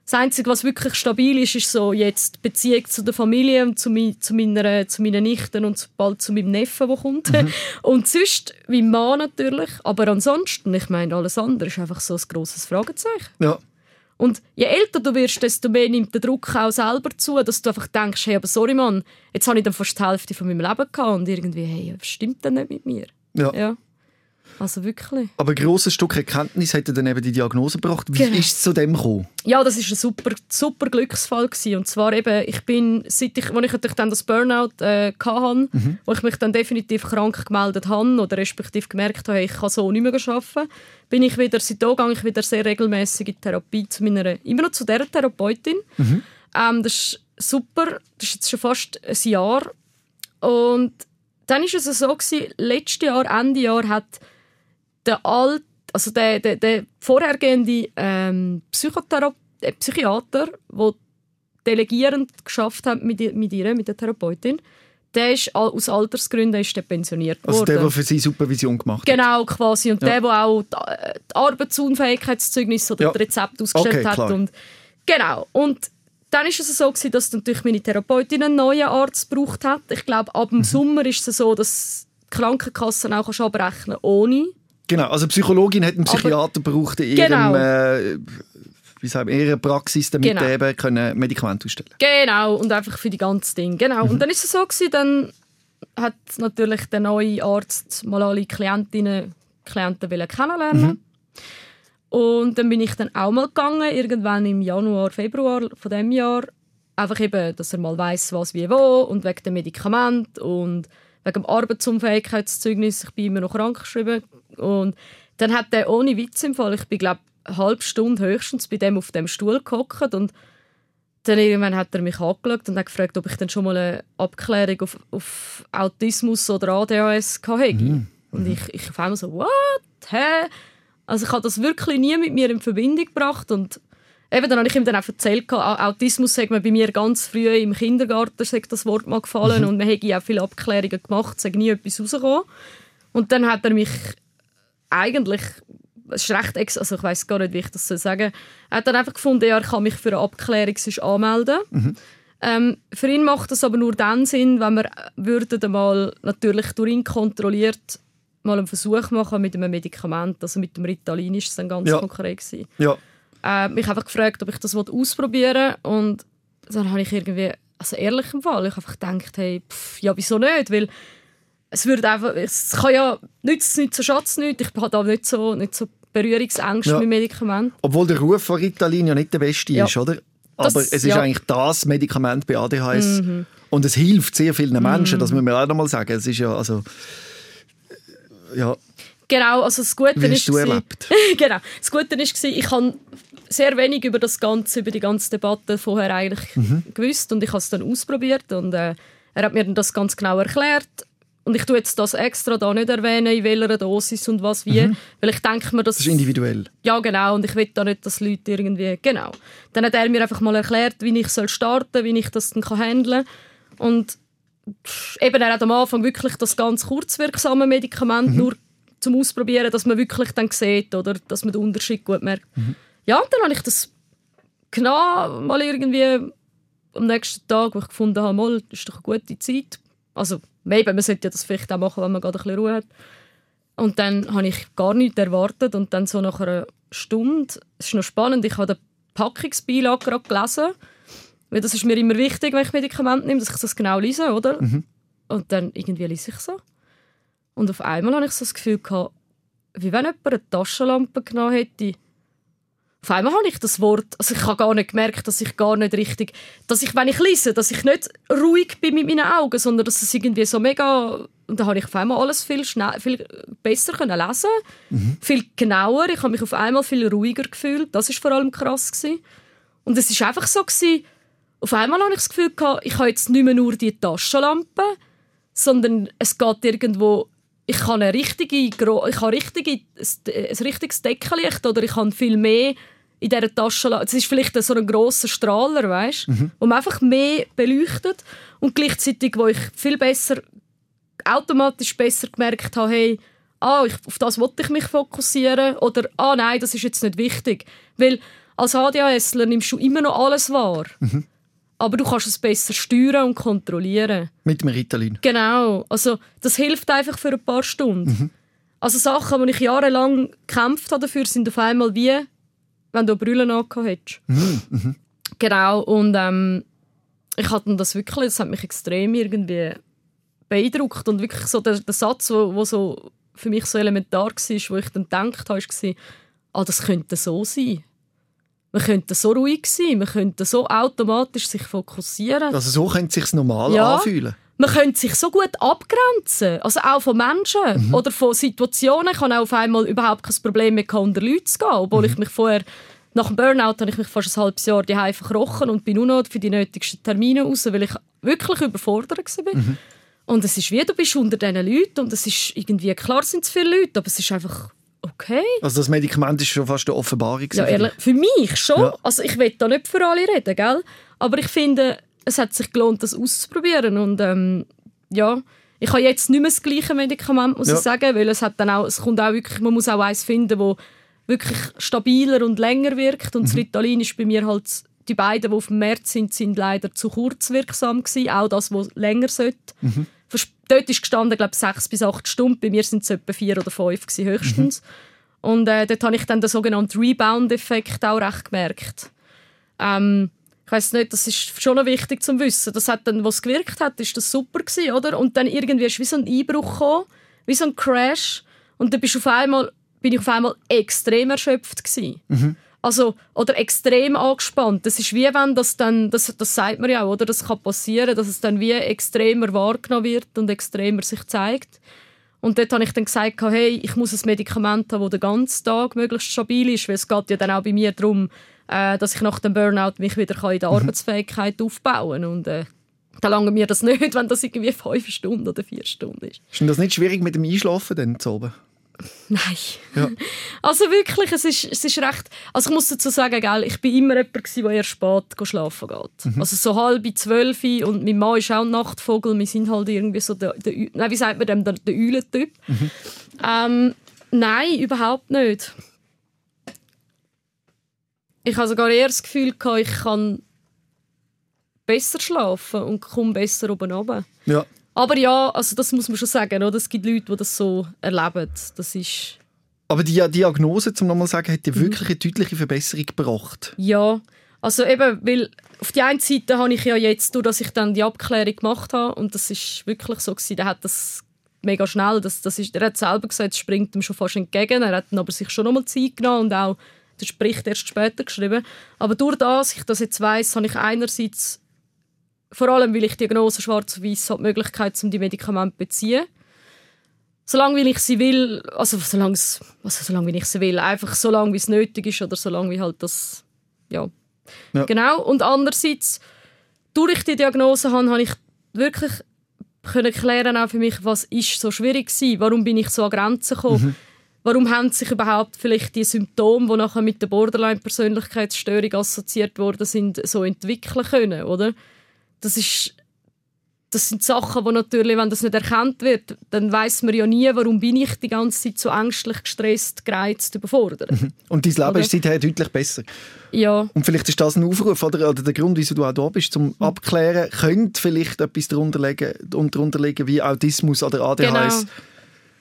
Das Einzige, was wirklich stabil ist, ist so jetzt die Beziehung zu der Familie und zu, mi zu, meiner, zu meinen Nichten und bald zu meinem Neffen, der kommt. Mhm. [laughs] Und sonst, wie Mann natürlich. Aber ansonsten, ich meine, alles andere ist einfach so ein grosses Fragezeichen. Ja. Und je älter du wirst, desto mehr nimmt der Druck auch selber zu, dass du einfach denkst, hey, aber sorry Mann, jetzt habe ich dann fast die Hälfte von meinem Leben gehabt und irgendwie, hey, was stimmt denn nicht mit mir? Ja. ja. Also wirklich. Aber ein grosses Stück Erkenntnis hat dann eben die Diagnose gebracht. Wie genau. ist es zu dem gekommen? Ja, das ist ein super, super Glücksfall gewesen. Und zwar eben, ich bin, seit ich, als ich dann das Burnout äh, hatte, mhm. wo ich mich dann definitiv krank gemeldet habe oder respektive gemerkt habe, ich kann so nicht mehr arbeiten, bin ich wieder, seitdem gehe ich wieder sehr regelmäßig in Therapie zu meiner, immer noch zu dieser Therapeutin. Mhm. Ähm, das ist super, das ist jetzt schon fast ein Jahr. Und dann war es so gewesen, letztes Jahr, Ende Jahr, hat der alt, also der, der, der vorhergehende ähm, äh, Psychiater, der delegierend geschafft hat mit, mit ihr, mit der Therapeutin, der ist aus Altersgründen ist der pensioniert Also worden. der, der für sie Supervision gemacht hat. Genau, quasi. Und Ja. der, der auch die, äh, die Arbeitsunfähigkeitszeugnisse oder Ja. das Rezept ausgestellt Okay, hat. Und, genau. Und dann ist es so, gewesen, dass natürlich meine Therapeutin einen neuen Arzt gebraucht hat. Ich glaube, ab Mhm. dem Sommer ist es so, dass die Krankenkassen auch abrechnen ohne. Genau, also Psychologin hat einen Psychiater gebraucht in Genau. ihrem, äh, wie sagen wir, ihrer Praxis, damit Genau. eben können Medikamente ausstellen Genau, und einfach für die ganzen Dinge. Genau. Mhm. Und dann ist es so, gewesen, dann hat natürlich der neue Arzt mal alle Klientinnen Klienten wollen kennenlernen Mhm. Und dann bin ich dann auch mal gegangen, irgendwann im Januar, Februar von dem Jahr. Einfach eben, dass er mal weiß, was wie wo und wegen dem Medikament und wegen dem Arbeitsunfähigkeitszeugnis. Ich bin immer noch krankgeschrieben. Und dann hat er ohne Witz im Fall, ich bin glaube eine halbe Stunde höchstens bei dem auf dem Stuhl gehockt und dann irgendwann hat er mich angeschaut und hat gefragt, ob ich dann schon mal eine Abklärung auf, auf Autismus oder ADHS hatte. Und ich, ich auf einmal so, what? Hä? Also ich habe das wirklich nie mit mir in Verbindung gebracht und eben dann habe ich ihm dann auch erzählt, Autismus sagt man bei mir ganz früh im Kindergarten sagt das Wort mal gefallen und man hätte auch viele Abklärungen gemacht, es nie etwas rausgekommen. Und dann hat er mich eigentlich es ist recht ex also ich weiß gar nicht, wie ich das soll sagen Er hat dann einfach gefunden, ja, ich kann mich für eine Abklärung anmelden. Ähm, für ihn macht das aber nur dann Sinn, wenn wir äh, würden mal natürlich durch ihn kontrolliert mal einen Versuch machen mit einem Medikament. Also mit dem Ritalin ist es dann ganz Ja. konkret gewesen. Ja, Äh, mich einfach gefragt, ob ich das ausprobieren will. und dann habe ich irgendwie, also ehrlich im Fall, ich habe einfach gedacht, hey, pff, ja wieso nicht, weil es würde einfach, es kann ja nützt es nicht, so schatz nicht. Ich habe da nicht so, nicht so Berührungsängste Ja. mit Medikamenten. obwohl der Ruf von Ritalin ja nicht der beste Ja. ist, oder? Aber Das- es ist ja. Mhm. eigentlich das Medikament bei ADHS. Und es hilft sehr vielen Menschen, das muss man auch noch mal sagen. Es ist ja, also, ja, Genau, also das Gute Wie hast ist du gewesen- erlebt? [laughs] genau, das Gute ist ich habe sehr wenig über das Ganze, über die ganze Debatte vorher eigentlich Mhm. gewusst und ich habe es dann ausprobiert und äh, er hat mir das ganz genau erklärt und ich tue jetzt das extra da nicht erwähnen, in welcher Dosis und was wie, weil ich denke mir, dass Mhm. das ist individuell. ja, genau. Und ich will da nicht, dass Leute irgendwie... Genau. Dann hat er mir einfach mal erklärt, wie ich soll starten wie ich das dann kann handeln kann. Und eben, er hat am Anfang wirklich das ganz kurzwirksame Medikament nur zum Ausprobieren, dass man wirklich dann sieht, oder dass man den Unterschied gut merkt. Ja, und dann habe ich das genau mal irgendwie am nächsten Tag, wo ich gefunden habe, mal, das ist doch eine gute Zeit. Also, eben, man sollte ja das vielleicht auch machen, wenn man gerade ein bisschen Ruhe hat. Und dann habe ich gar nichts erwartet und dann so nach einer Stunde, es ist noch spannend, ich habe den Packungsbeilage gerade gelesen, weil das ist mir immer wichtig, wenn ich Medikamente nehme, dass ich das genau lese, oder? Und dann irgendwie lese ich so. Und auf einmal habe ich so das Gefühl gehabt, wie wenn jemand eine Taschenlampe genommen hätte. Auf einmal habe ich das Wort, also ich habe gar nicht gemerkt, dass ich gar nicht richtig, dass ich, wenn ich lese, dass ich nicht ruhig bin mit meinen Augen, sondern dass es irgendwie so mega, und dann habe ich auf einmal alles viel, schnell, viel besser können lesen, viel genauer, ich habe mich auf einmal viel ruhiger gefühlt, das ist vor allem krass gewesen. Und es ist einfach so gewesen, auf einmal habe ich das Gefühl gehabt, ich habe jetzt nicht mehr nur die Taschenlampe, sondern es geht irgendwo ich habe eine richtige, ich habe richtige, ein richtiges Deckenlicht oder ich habe viel mehr in dieser Tasche. Es ist vielleicht so ein grosser Strahler, weißt, wo man einfach mehr beleuchtet und gleichzeitig, wo ich viel besser, automatisch besser gemerkt habe, hey, ah, ich, auf das wollte ich mich fokussieren oder ah, nein, das ist jetzt nicht wichtig, weil als ADHSler nimmst du immer noch alles wahr, aber du kannst es besser steuern und kontrollieren. Mit dem Ritalin. Genau, also das hilft einfach für ein paar Stunden. Also Sachen, die ich jahrelang gekämpft habe dafür, sind auf einmal wie, wenn du eine Brille angehabt hättest. Genau, und ähm, ich hatte das wirklich, das hat mich extrem irgendwie beeindruckt und wirklich so der, der Satz, wo, wo so für mich so elementar war, wo ich dann gedacht habe, war, ah, das könnte so sein. Man könnte so ruhig sein, man könnte so automatisch sich fokussieren. Also so könnte es sich normal Ja. anfühlen. man könnte sich so gut abgrenzen. Also auch von Menschen oder von Situationen. Ich habe auch auf einmal überhaupt kein Problem mehr unter Leute zu gehen. Obwohl ich mich vorher, nach dem Burnout, habe ich mich fast ein halbes Jahr daheim verkrochen und bin nur noch für die nötigsten Termine raus, weil ich wirklich überfordert war. Und es ist wie, du bist unter diesen Leuten und es ist irgendwie, klar sind es viele Leute, aber es ist einfach okay. Also das Medikament ist schon fast eine Offenbarung. Ja, ehrlich, für mich schon. Ja. Also ich will da nicht für alle reden, gell? Aber ich finde, es hat sich gelohnt, das auszuprobieren. Und ähm, ja, ich habe jetzt nicht mehr das gleiche Medikament, muss Ja. ich sagen, weil es hat dann auch, es kommt auch wirklich, man muss auch eins finden, wo wirklich stabiler und länger wirkt und das Ritalin ist bei mir halt, die beiden, die auf dem März sind, sind leider zu kurz wirksam gewesen, auch das, was länger sollte. Vers- Dort ist gestanden, glaube sechs bis acht Stunden, bei mir sind es etwa vier oder fünf gewesen, höchstens. Und äh, dort habe ich dann den sogenannten Rebound-Effekt auch recht gemerkt. Ähm, ich weiß nicht, das ist schon noch wichtig zu wissen. Das hat dann, was gewirkt hat, ist das super gewesen, oder? Und dann irgendwie ist wie so ein Einbruch gekommen, wie so ein Crash. Und dann bist auf einmal, bin ich auf einmal extrem erschöpft gewesen. Also, oder extrem angespannt. Das ist wie wenn das dann, das, das sagt man ja auch, oder? Das kann passieren, dass es dann wie extremer wahrgenommen wird und extremer sich zeigt. Und dort habe ich dann gesagt, hey, ich muss ein Medikament haben, das den ganzen Tag möglichst stabil ist, weil es geht ja dann auch bei mir darum, äh, dass ich nach dem Burnout mich wieder in der Arbeitsfähigkeit aufbauen kann. Und äh, da lange mir das [laughs] nicht, wenn das irgendwie fünf Stunden oder vier Stunden ist. Ist denn das nicht schwierig mit dem Einschlafen dann zu oben? Nein. Ja. [laughs] Also wirklich, es ist, es ist recht... Also ich muss dazu sagen, gell, ich bin immer jemand, gewesen, der eher spät schlafen geht. Mhm. Also so halb zwölf und mein Mann ist auch ein Nachtvogel. Wir sind halt irgendwie so der, der nein, wie sagt man dem, der, der Eulentyp. Mhm. Ähm, nein, überhaupt nicht. Ich habe sogar eher das Gefühl, gehabt, ich kann besser schlafen und komme besser oben runter. Ja. Aber ja, also das muss man schon sagen. Oder? Es gibt Leute, die das so erleben. Das ist... Aber die Diagnose, zum nochmal sagen, hat dir Mhm. wirklich eine deutliche Verbesserung gebracht. Ja, also eben, weil auf die einen Seite habe ich ja jetzt, durch dass ich dann die Abklärung gemacht habe, und das ist wirklich so gewesen, der hat das mega schnell, das, das ist, er hat selber gesagt, es springt ihm schon fast entgegen, er hat dann aber sich schon nochmal Zeit genommen und auch den Bericht erst später geschrieben. Aber durch das, ich das jetzt weiss, habe ich einerseits, vor allem weil ich die Diagnose schwarz weiß habe, die Möglichkeit, um die Medikamente zu beziehen. Solange wie ich sie will, also solange, es, also solange wie ich sie will, einfach so lange wie es nötig ist oder solange wie halt das, ja, Ja. Genau. Und andererseits, durch die Diagnose habe, habe ich wirklich können klären auch für mich, was ist so schwierig war, warum bin ich so an Grenzen gekommen, warum haben sich überhaupt vielleicht die Symptome, die nachher mit der Borderline-Persönlichkeitsstörung assoziiert worden sind, so entwickeln können, oder? Das ist das sind Sachen, die natürlich, wenn das nicht erkannt wird, dann weiß man ja nie, warum bin ich die ganze Zeit so ängstlich, gestresst, gereizt, überfordert. Und dein Leben Oder? ist seither deutlich besser. Ja, Und vielleicht ist das ein Aufruf oder, oder der Grund, wieso du auch da bist, zum Abklären, könnte vielleicht etwas darunter liegen, darunter liegen wie Autismus oder ADHS. genau.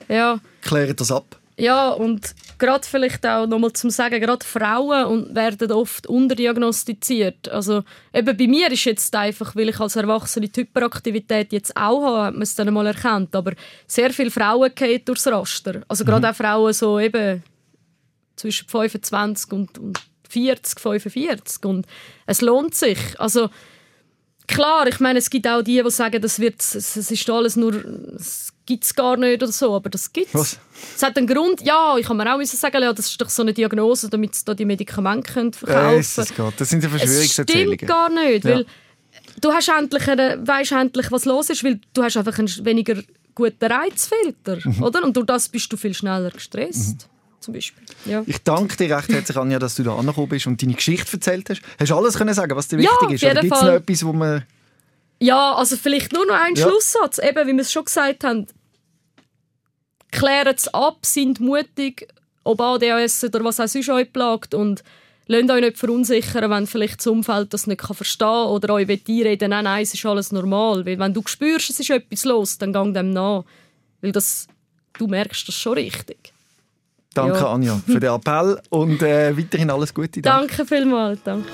Ja, Klären das ab. Ja, und gerade vielleicht auch nochmal zum Sagen, gerade Frauen und werden oft unterdiagnostiziert. Also eben bei mir ist jetzt einfach, weil ich als Erwachsene die Hyperaktivität jetzt auch habe, hat man es dann mal erkannt. Aber sehr viele Frauen gehen durchs Raster. Also gerade auch Frauen so eben zwischen 25 und, und 40, 45. Und es lohnt sich. Also Klar, ich meine, es gibt auch die, die sagen, das, wird, es es ist alles nur, es gibt es gar nicht oder so, aber das gibt es. Es hat einen Grund, ja, ich kann mir auch müssen sagen, ja, das ist doch so eine Diagnose, damit sie da die Medikamente können verkaufen Jesus Gott, das sind ja Es Verschwörungserzählungen. stimmt gar nicht, Ja. weil du hast endlich eine, weißt endlich, was los ist, weil du hast einfach einen weniger guten Reizfilter, Mhm. oder? Und durch das bist du viel schneller gestresst, Beispiel. Ja. Ich danke dir recht herzlich, Anja, dass du da angekommen bist und deine Geschichte erzählt hast. Hast du alles können sagen, was dir Ja, wichtig ist? Oder gibt es noch etwas, wo man... Ja, also vielleicht nur noch ein Ja. Schlusssatz. Eben, wie wir es schon gesagt haben, klären es ab, sind mutig, ob ADHS oder was auch sonst euch plagt und lasst euch nicht verunsichern, wenn vielleicht das Umfeld das nicht kann verstehen kann oder euch einreden nein, nein, es ist alles normal. Weil wenn du spürst, es ist etwas los, dann gang dem nach. Weil das, du merkst das schon richtig. Danke, Ja. Anja, für den Appell und äh, weiterhin alles Gute. Danke vielmals. Danke.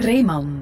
Rehmann.